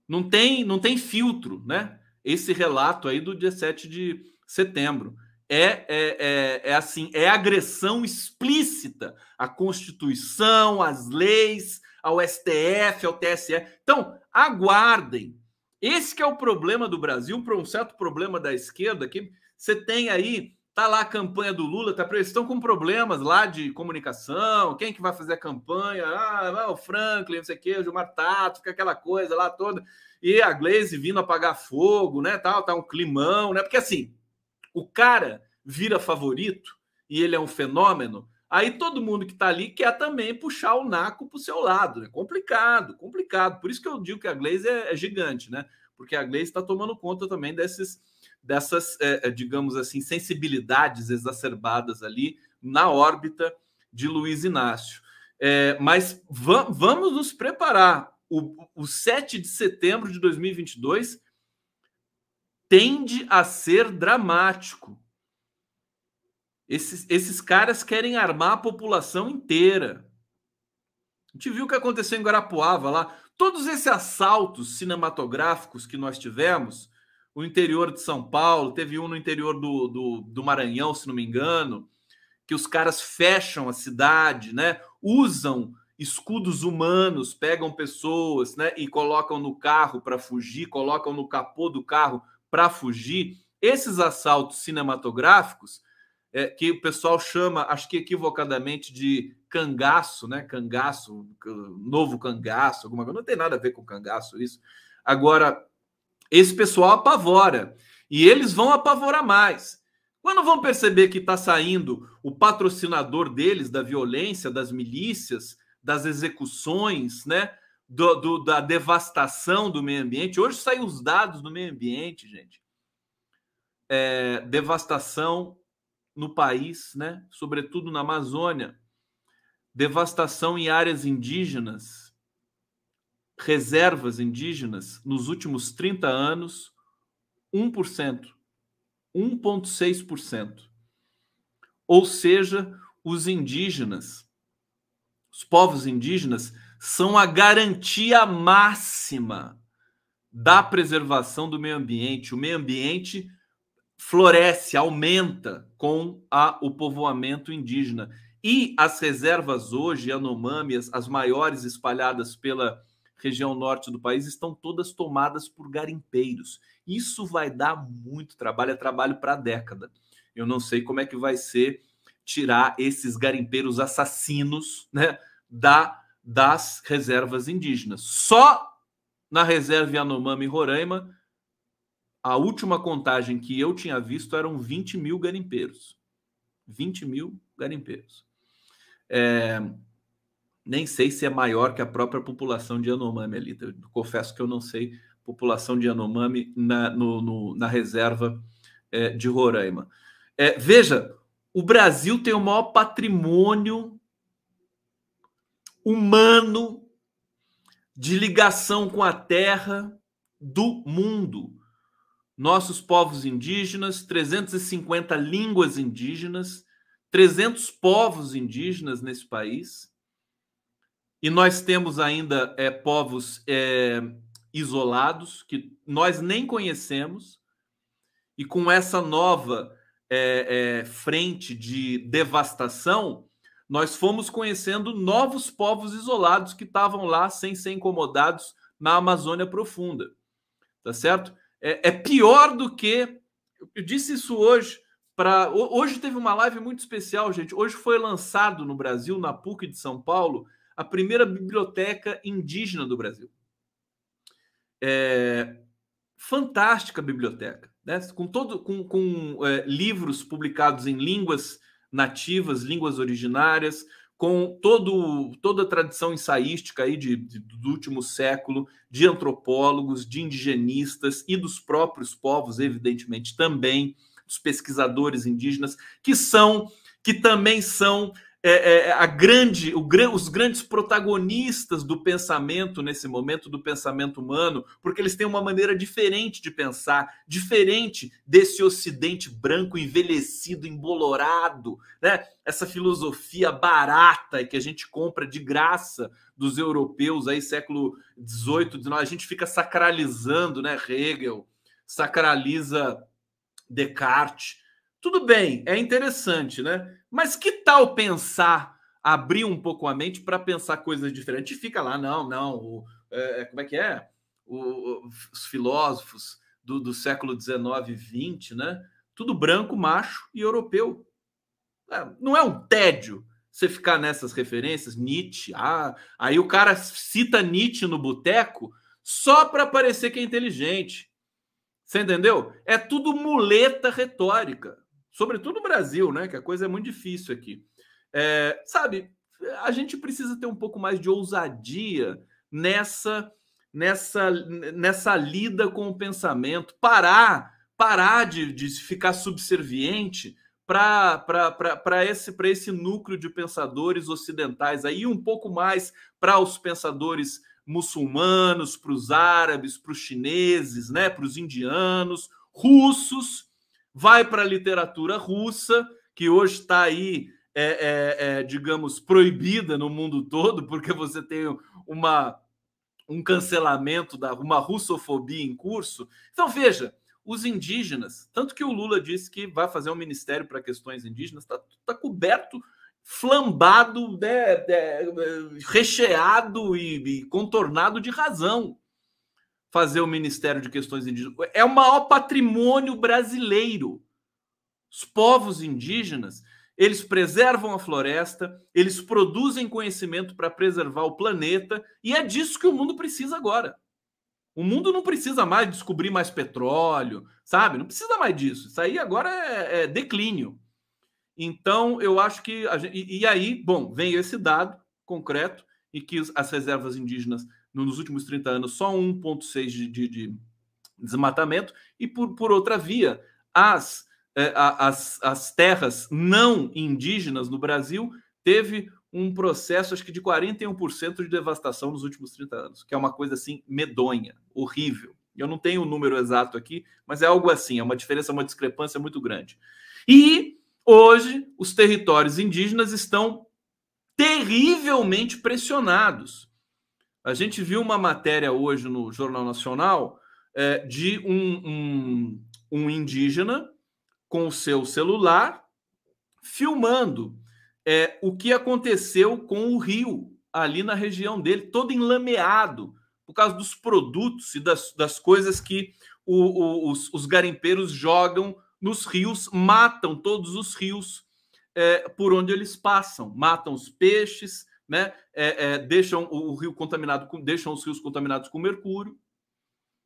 Não tem, não tem filtro, né? Esse relato aí do dia 7 de setembro. É, é, é, é assim, é agressão explícita à Constituição, às leis, ao STF, ao TSE. Então, aguardem. Esse que é o problema do Brasil, um certo problema da esquerda, que você tem aí Tá lá a campanha do Lula, tá, eles estão com problemas lá de comunicação. Quem que vai fazer a campanha? Ah, o Franklin, não sei o quê, o Gilmar Tato, fica aquela coisa lá toda. E a Glaze vindo apagar fogo, né? Tal, tá um climão, né? Porque assim, o cara vira favorito e ele é um fenômeno, aí todo mundo que tá ali quer também puxar o naco pro seu lado. Né? complicado, complicado. Por isso que eu digo que a Glaze é, é gigante, né? Porque a Glaze está tomando conta também desses dessas, é, é, digamos assim, sensibilidades exacerbadas ali na órbita de Luiz Inácio. É, mas vamos nos preparar. o, o 7 de setembro de 2022 tende a ser dramático. Esses, esses caras querem armar a população inteira. A gente viu o que aconteceu em Guarapuava lá. Todos esses assaltos cinematográficos que nós tivemos, o interior de São Paulo, teve um no interior do, do, do Maranhão, se não me engano, que os caras fecham a cidade, né? Usam escudos humanos, pegam pessoas, né? E colocam no carro para fugir, colocam no capô do carro para fugir. Esses assaltos cinematográficos, é, que o pessoal chama, acho que equivocadamente, de cangaço, né? Cangaço, novo cangaço, alguma coisa. Não tem nada a ver com cangaço isso. Agora, esse pessoal apavora. E eles vão apavorar mais. Quando vão perceber que está saindo o patrocinador deles, da violência, das milícias, das execuções, né? Do, do, da devastação do meio ambiente. Hoje saem os dados do meio ambiente, gente. É, devastação no país, né? Sobretudo na Amazônia. Devastação em áreas indígenas, reservas indígenas, nos últimos 30 anos, 1%. 1,6%. Ou seja, os indígenas, os povos indígenas, são a garantia máxima da preservação do meio ambiente. O meio ambiente floresce, aumenta com a, o povoamento indígena. E as reservas hoje, Yanomami, as, as maiores espalhadas pela região norte do país, estão todas tomadas por garimpeiros. Isso vai dar muito trabalho, é trabalho para década. Eu não sei como é que vai ser tirar esses garimpeiros assassinos né, da, das reservas indígenas. Só na reserva Yanomami Roraima, a última contagem que eu tinha visto eram 20 mil garimpeiros. 20 mil garimpeiros. É, nem sei se é maior que a própria população de Yanomami ali. Eu confesso que eu não sei população de Yanomami na, no, no, na reserva é, de Roraima. É, veja, o Brasil tem o maior patrimônio humano de ligação com a terra do mundo. Nossos povos indígenas, 350 línguas indígenas, 300 povos indígenas nesse país. E nós temos ainda é, povos é, isolados que nós nem conhecemos, e com essa nova é, é, frente de devastação, nós fomos conhecendo novos povos isolados que estavam lá sem ser incomodados na Amazônia profunda, tá certo? É, é pior do que eu disse isso hoje. Para hoje teve uma live muito especial, gente. Hoje foi lançado no Brasil, na PUC de São Paulo, a primeira biblioteca indígena do Brasil. É, fantástica biblioteca, né? com, todo, com, com é, livros publicados em línguas nativas, línguas originárias, com todo, toda a tradição ensaística aí de, de, do último século, de antropólogos, de indigenistas e dos próprios povos, evidentemente, também, dos pesquisadores indígenas, que são, que também são é, é, é, a grande, o, os grandes protagonistas do pensamento nesse momento, do pensamento humano, porque eles têm uma maneira diferente de pensar, diferente desse ocidente branco, envelhecido, embolorado, né? essa filosofia barata que a gente compra de graça dos europeus aí, século XVIII, XIX, a gente fica sacralizando, né? Hegel, sacraliza Descartes. Tudo bem, é interessante, né? Mas que tal pensar, abrir um pouco a mente para pensar coisas diferentes? Fica lá, não, não. O, é, é como é que é? O, os filósofos do, do século XIX e XX, né? Tudo branco, macho e europeu. É, não é um tédio você ficar nessas referências, Nietzsche. Ah, aí o cara cita Nietzsche no boteco só para parecer que é inteligente. Você entendeu? É tudo muleta retórica sobretudo no Brasil, né? Que a coisa é muito difícil aqui. É, sabe, a gente precisa ter um pouco mais de ousadia nessa nessa nessa lida com o pensamento, parar parar de, de ficar subserviente para esse, esse núcleo de pensadores ocidentais, aí um pouco mais para os pensadores muçulmanos, para os árabes, para os chineses, né, para os indianos, russos, vai para a literatura russa, que hoje está aí, é, é, é, digamos, proibida no mundo todo, porque você tem uma, um cancelamento, da uma russofobia em curso. Então, veja, os indígenas, tanto que o Lula disse que vai fazer um ministério para questões indígenas, está tá coberto, flambado, né, né, recheado e, e contornado de razão fazer o Ministério de Questões Indígenas. É o maior patrimônio brasileiro. Os povos indígenas, eles preservam a floresta, eles produzem conhecimento para preservar o planeta, e é disso que o mundo precisa agora. O mundo não precisa mais descobrir mais petróleo, sabe? Não precisa mais disso. Isso aí agora é, é declínio. Então, eu acho que. Gente, e, e, aí, bom, vem esse dado concreto e que as reservas indígenas, nos últimos 30 anos, só 1,6% de, de, de, desmatamento, e por, por outra via, as, é, as, as terras não indígenas no Brasil teve um processo, acho que de 41% de devastação nos últimos 30 anos, que é uma coisa assim medonha, horrível. Eu não tenho o número exato aqui, mas é algo assim, é uma diferença, uma discrepância muito grande. E hoje os territórios indígenas estão terrivelmente pressionados. A gente viu uma matéria hoje no Jornal Nacional é, de um, um, um indígena com o seu celular filmando é, o que aconteceu com o rio ali na região dele, todo enlameado por causa dos produtos e das, das coisas que o, o, os, os, garimpeiros jogam nos rios, matam todos os rios é, por onde eles passam, matam os peixes, né? É, é, deixam o, rio contaminado, com, deixam os rios contaminados com mercúrio,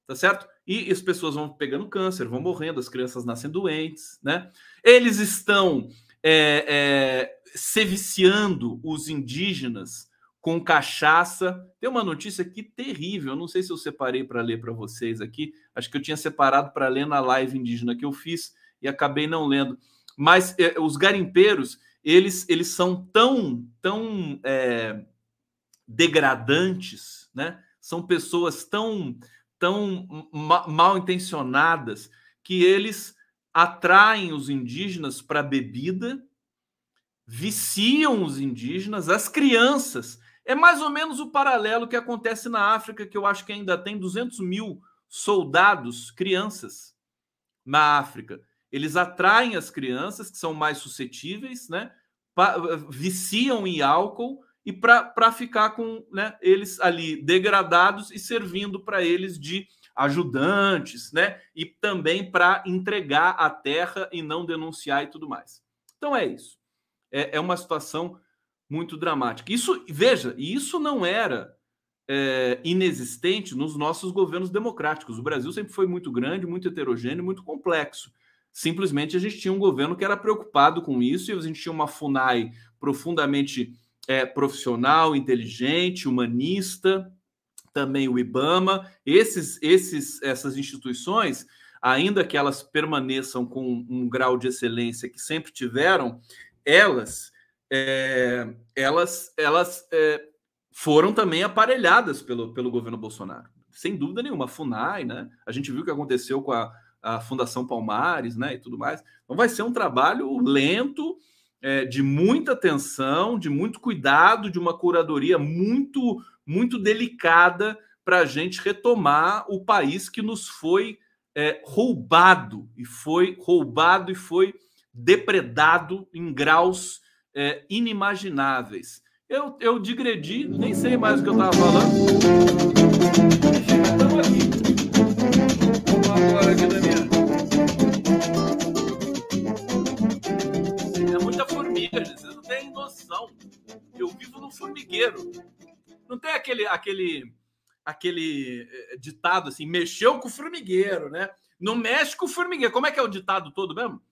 tá certo? E as pessoas vão pegando câncer, vão morrendo, as crianças nascem doentes, né? Eles estão é, é, se viciando os indígenas com cachaça. Tem uma notícia aqui terrível, eu não sei se eu separei para ler para vocês aqui, acho que eu tinha separado para ler na live indígena que eu fiz e acabei não lendo. Mas é, os garimpeiros, eles, eles são tão, tão é, degradantes, né? São pessoas tão, tão mal intencionadas que eles atraem os indígenas para bebida, viciam os indígenas, as crianças. É mais ou menos o paralelo que acontece na África, que eu acho que ainda tem 200 mil soldados, crianças, na África. Eles atraem as crianças, que são mais suscetíveis, né? viciam em álcool e para ficar com né, eles ali degradados e servindo para eles de ajudantes, né? E também para entregar a terra e não denunciar e tudo mais. Então é isso. É, é uma situação muito dramática. Isso, veja, isso não era é, inexistente nos nossos governos democráticos. O Brasil sempre foi muito grande, muito heterogêneo, muito complexo. Simplesmente a gente tinha um governo que era preocupado com isso e a gente tinha uma FUNAI profundamente é, profissional, inteligente, humanista, também o IBAMA, esses, esses, essas instituições, ainda que elas permaneçam com um grau de excelência que sempre tiveram, elas, é, elas, elas é, foram também aparelhadas pelo, pelo governo Bolsonaro. Sem dúvida nenhuma, a FUNAI, né? A gente viu o que aconteceu com a, a Fundação Palmares, né? E tudo mais. Então vai ser um trabalho lento, é, de muita atenção, de muito cuidado, de uma curadoria muito muito delicada para a gente retomar o país que nos foi é, roubado e foi roubado e foi depredado em graus é, inimagináveis. Eu, eu digredi, nem sei mais o que eu estava falando. Estamos aqui. Eu vivo no formigueiro. Não tem aquele aquele aquele eh, ditado assim, mexeu com o formigueiro, né? Não mexe com o formigueiro. Como é que é o ditado todo mesmo?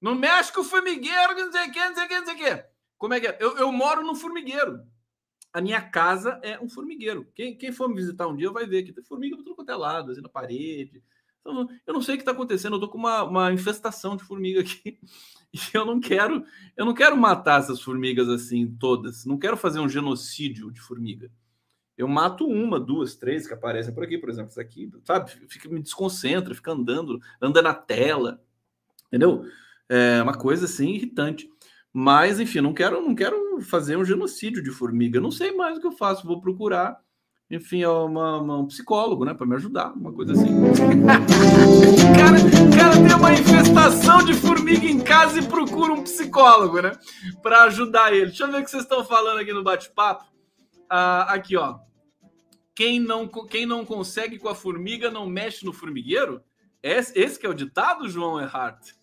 Não mexe com o formigueiro, não sei o que, não sei o que, não sei o que. Como é que é? Eu, eu moro no formigueiro. A minha casa é um formigueiro. Quem, quem for me visitar um dia vai ver que tem formiga por todo é lado, assim, na parede. Então, eu não sei o que está acontecendo. Eu tô com uma, uma infestação de formiga aqui. E eu não quero, eu não quero matar essas formigas assim todas. Não quero fazer um genocídio de formiga. Eu mato uma, duas, três que aparecem por aqui, por exemplo, isso aqui, sabe? Fica, me desconcentra, fica andando, anda na tela, entendeu? É uma coisa assim irritante. Mas, enfim, não quero, não quero fazer um genocídio de formiga. Não sei mais o que eu faço. Vou procurar, enfim, uma, uma, um psicólogo, né, para me ajudar, uma coisa assim. cara, cara tem uma infestação de formiga em casa e procura um psicólogo, né, para ajudar ele. Deixa eu ver o que vocês estão falando aqui no bate-papo. Ah, aqui, ó. Quem não, quem não consegue com a formiga não mexe no formigueiro? Esse, esse que é o ditado, João Erhardt?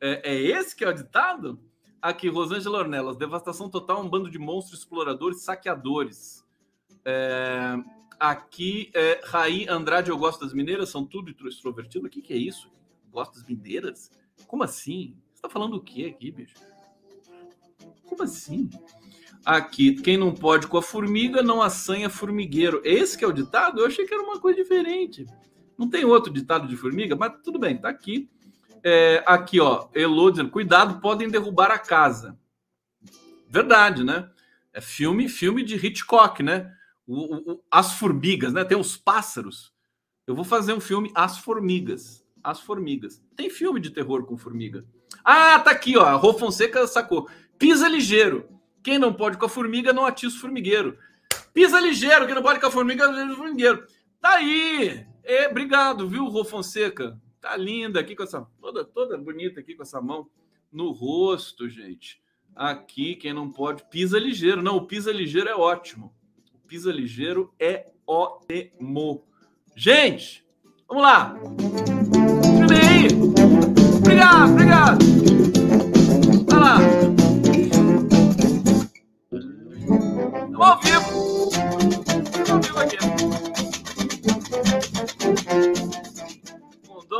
É, é esse que é o ditado? Aqui, Rosângela Ornelas, devastação total, um bando de monstros exploradores, saqueadores. É, aqui, é, Raí Andrade, eu gosto das mineiras, são tudo extrovertido. O que, que é isso? Gosto das mineiras? Como assim? Você tá falando o que aqui, bicho? Como assim? Aqui, quem não pode com a formiga não assanha formigueiro. Esse que é o ditado? Eu achei que era uma coisa diferente. Não tem outro ditado de formiga, mas tudo bem, tá aqui. É, aqui, ó, Elo dizendo, cuidado, podem derrubar a casa. Verdade, né? É filme, filme de Hitchcock, né? O, o, as formigas, né? Tem os pássaros. Eu vou fazer um filme As Formigas. As Formigas. Tem filme de terror com formiga. Ah, tá aqui, ó. A Rô Fonseca sacou. Pisa ligeiro. Quem não pode com a formiga não atiça o formigueiro. Pisa ligeiro. Quem não pode com a formiga, é o formigueiro. Tá aí. É, obrigado, viu, Rô Fonseca? Tá linda aqui com essa. Toda, toda bonita aqui com essa mão no rosto, gente. Aqui, quem não pode, pisa ligeiro. Não, o pisa ligeiro é ótimo. Pisa ligeiro é ótimo. Gente, vamos lá. Aí. Obrigado, obrigado. Vai lá. Estamos ao vivo. Estamos ao vivo aqui.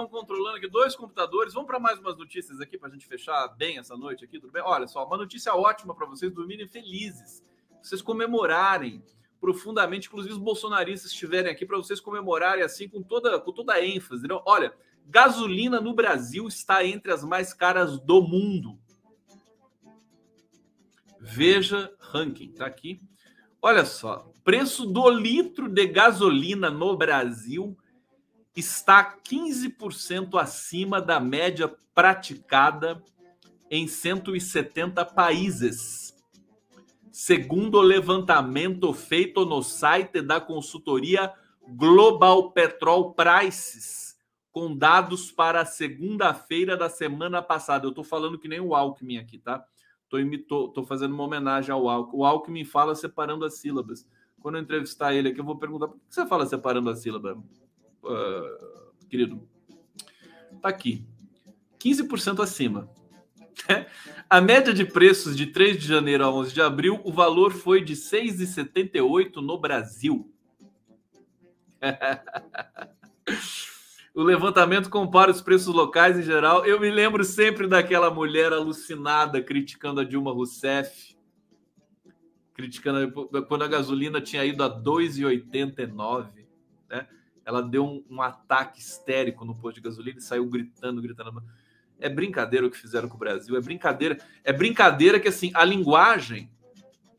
controlando aqui dois computadores. Vamos para mais umas notícias aqui para a gente fechar bem essa noite aqui, tudo bem? Olha só, uma notícia ótima para vocês dormirem felizes, vocês comemorarem profundamente, inclusive os bolsonaristas estiverem aqui para vocês comemorarem assim com toda com toda a ênfase. Não? Olha, gasolina no Brasil está entre as mais caras do mundo. Veja ranking, tá aqui. Olha só, preço do litro de gasolina no Brasil está 15% acima da média praticada em 170 países. Segundo o levantamento feito no site da consultoria Global Petrol Prices, com dados para segunda-feira da semana passada. Eu estou falando que nem o Alckmin aqui, tá? Estou tô, fazendo uma homenagem ao Alckmin. O Alckmin fala separando as sílabas. Quando eu entrevistar ele aqui, eu vou perguntar por que você fala separando a sílaba? uh, querido, tá aqui. 15% acima. A média de preços de 3 de janeiro a 11 de abril, o valor foi de 6,78 no Brasil. o levantamento compara os preços locais em geral. Eu me lembro sempre daquela mulher alucinada criticando a Dilma Rousseff, criticando quando a gasolina tinha ido a 2,89, né? ela deu um, um, ataque histérico no posto de gasolina e saiu gritando, gritando. É brincadeira o que fizeram com o Brasil, é brincadeira, é brincadeira que assim, a linguagem,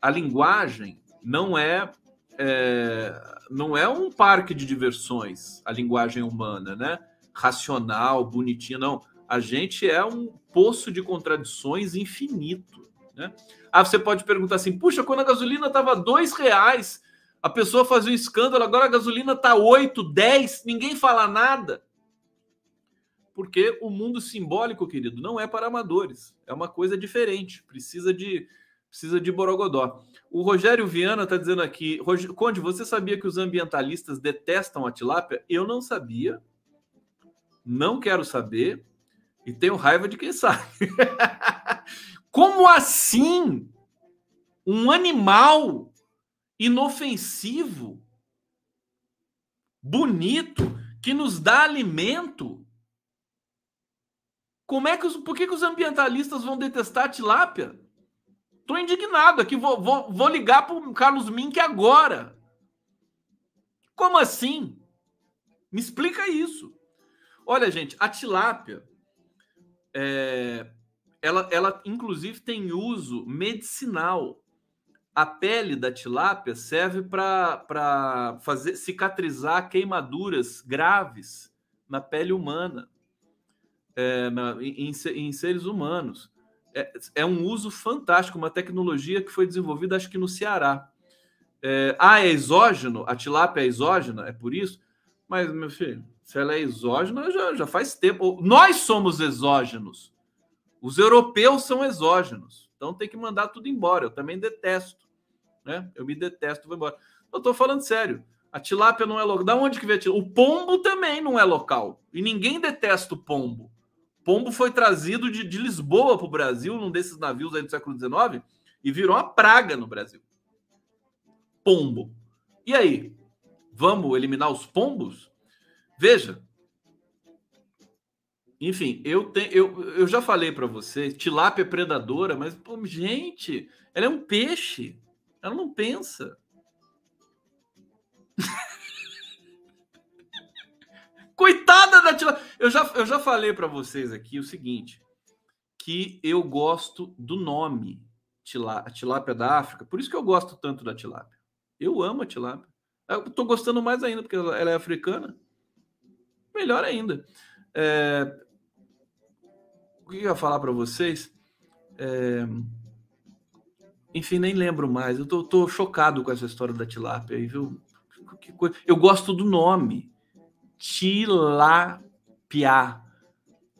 a linguagem não é, é não é um parque de diversões, a linguagem humana, né? Racional, bonitinha, não. A gente é um poço de contradições infinito, né? Ah, você pode perguntar assim, puxa, quando a gasolina estava dois reais, a pessoa fazia um escândalo, agora a gasolina está 8, 10, ninguém fala nada. Porque o mundo simbólico, querido, não é para amadores. É uma coisa diferente. Precisa de precisa de borogodó. O Rogério Viana está dizendo aqui, Conde, você sabia que os ambientalistas detestam a tilápia? Eu não sabia. Não quero saber e tenho raiva de quem sabe. Como assim? Um animal inofensivo, bonito, que nos dá alimento. Como é que os, por que, que os ambientalistas vão detestar a tilápia? Estou indignado aqui, vou, vou, vou ligar para o Carlos Mink agora. Como assim? Me explica isso. Olha, gente, a tilápia, é, ela, ela inclusive tem uso medicinal a pele da tilápia serve para fazer cicatrizar queimaduras graves na pele humana, é, na, em, em, seres humanos. É, é, um uso fantástico, uma tecnologia que foi desenvolvida, acho que no Ceará. É, ah, é exógeno? A tilápia é exógena? É por isso? Mas, meu filho, se ela é exógena, já, já faz tempo. Nós somos exógenos. Os europeus são exógenos. Então tem que mandar tudo embora. Eu também detesto. Né? Eu me detesto, vou embora. Eu estou falando sério. A tilápia não é local. Da onde que vem a tilápia? O pombo também não é local. E ninguém detesta o pombo. Pombo foi trazido de, de Lisboa para o Brasil, num desses navios aí do século XIX, e virou uma praga no Brasil. Pombo. E aí? Vamos eliminar os pombos? Veja. Enfim, eu, te, eu, eu já falei para você, tilápia é predadora, mas, pô, gente, ela é um peixe. Ela não pensa. Coitada da tilápia. Eu já, eu já falei para vocês aqui o seguinte, que eu gosto do nome tilá, tilápia da África. Por isso que eu gosto tanto da tilápia. Eu amo a tilápia. Eu tô gostando mais ainda porque ela é africana. Melhor ainda. É... O que eu ia falar para vocês? É... Enfim, nem lembro mais. Eu tô, tô, chocado com essa história da tilápia aí, viu? Eu gosto do nome. Tilápia.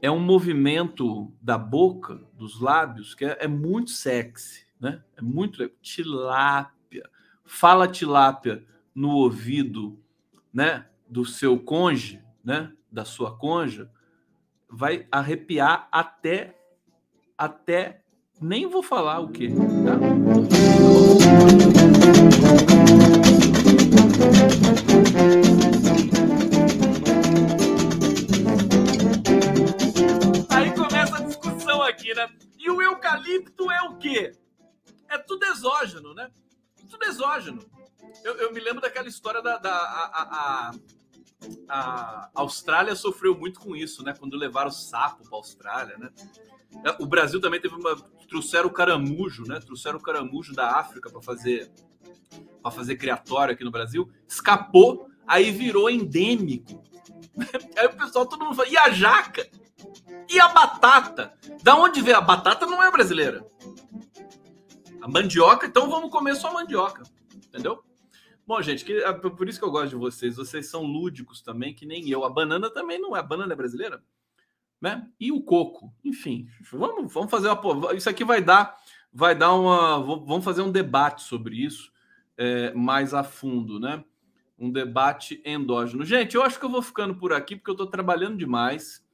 É um movimento da boca, dos lábios, que é, é muito sexy, né? É muito tilápia. Fala tilápia no ouvido, né, do seu cônjuge, né, da sua conja, vai arrepiar até até nem vou falar o que, tá? E o eucalipto é o quê? É tudo exógeno, né? Tudo exógeno. Eu, eu me lembro daquela história da, da a, a, a Austrália sofreu muito com isso, né? Quando levaram o sapo para a Austrália, né? O Brasil também teve uma. Trouxeram o caramujo, né? Trouxeram o caramujo da África para fazer para fazer criatório aqui no Brasil. Escapou, aí virou endêmico. Aí o pessoal, todo mundo fala, e a jaca? E a batata? Da onde veio a batata? Não é brasileira. A mandioca, então vamos comer só mandioca. Entendeu? Bom, gente, que, é por isso que eu gosto de vocês. Vocês são lúdicos também, que nem eu. A banana também não é. A banana é brasileira? né? E o coco, enfim, vamos, vamos fazer uma. Isso aqui vai dar, vai dar uma. Vamos fazer um debate sobre isso é, mais a fundo, né? Um debate endógeno. Gente, eu acho que eu vou ficando por aqui porque eu estou trabalhando demais.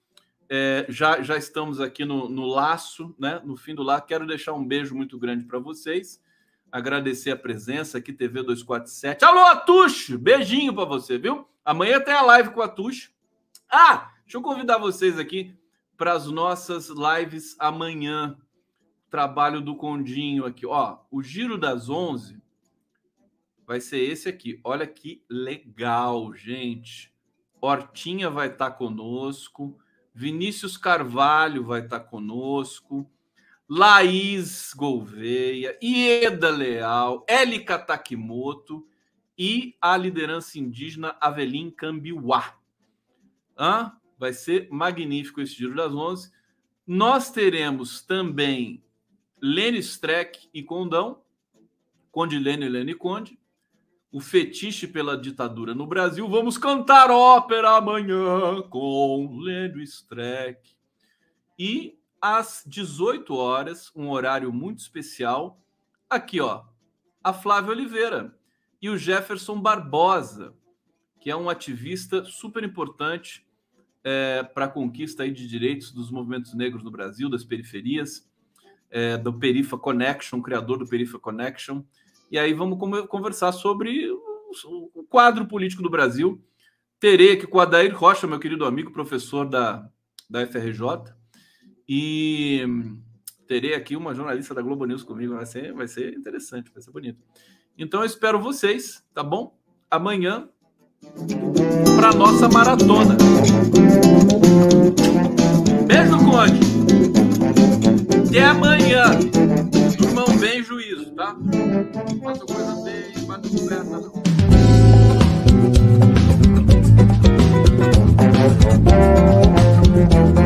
É, já, já estamos aqui no, no laço, né? No fim do laço. Quero deixar um beijo muito grande para vocês. Agradecer a presença aqui, TV 247. Alô, Atush! Beijinho para você, viu? Amanhã tem a live com a Atush. Ah, Deixa eu convidar vocês aqui para as nossas lives amanhã. Trabalho do Condinho aqui. Ó, o Giro das 11 vai ser esse aqui. Olha que legal, gente. Hortinha vai estar tá conosco. Vinícius Carvalho vai estar conosco. Laís Gouveia, Ieda Leal, Elika Takimoto e a liderança indígena Avelim Cambiuá. Hã? Vai ser magnífico esse Giro das Onze. Nós teremos também Lene Streck e Condão, Conde Lene e Lene Conde, o fetiche pela ditadura no Brasil. Vamos cantar ópera amanhã com Lene Streck. E às 18 horas, um horário muito especial, aqui ó, a Flávia Oliveira e o Jefferson Barbosa, que é um ativista super importante é, para a conquista aí de direitos dos movimentos negros no Brasil, das periferias, é, do Perifa Connection, criador do Perifa Connection. E aí vamos conversar sobre o, quadro político do Brasil. Terei aqui com o Adair Rocha, meu querido amigo, professor da, da FRJ, e terei aqui uma jornalista da Globo News comigo. Vai ser, vai ser interessante, vai ser bonito. Então eu espero vocês, tá bom? Amanhã para nossa maratona. Beijo, Conde. Até amanhã juízo, tá? Faça coisa bem, batam perna, não. Thank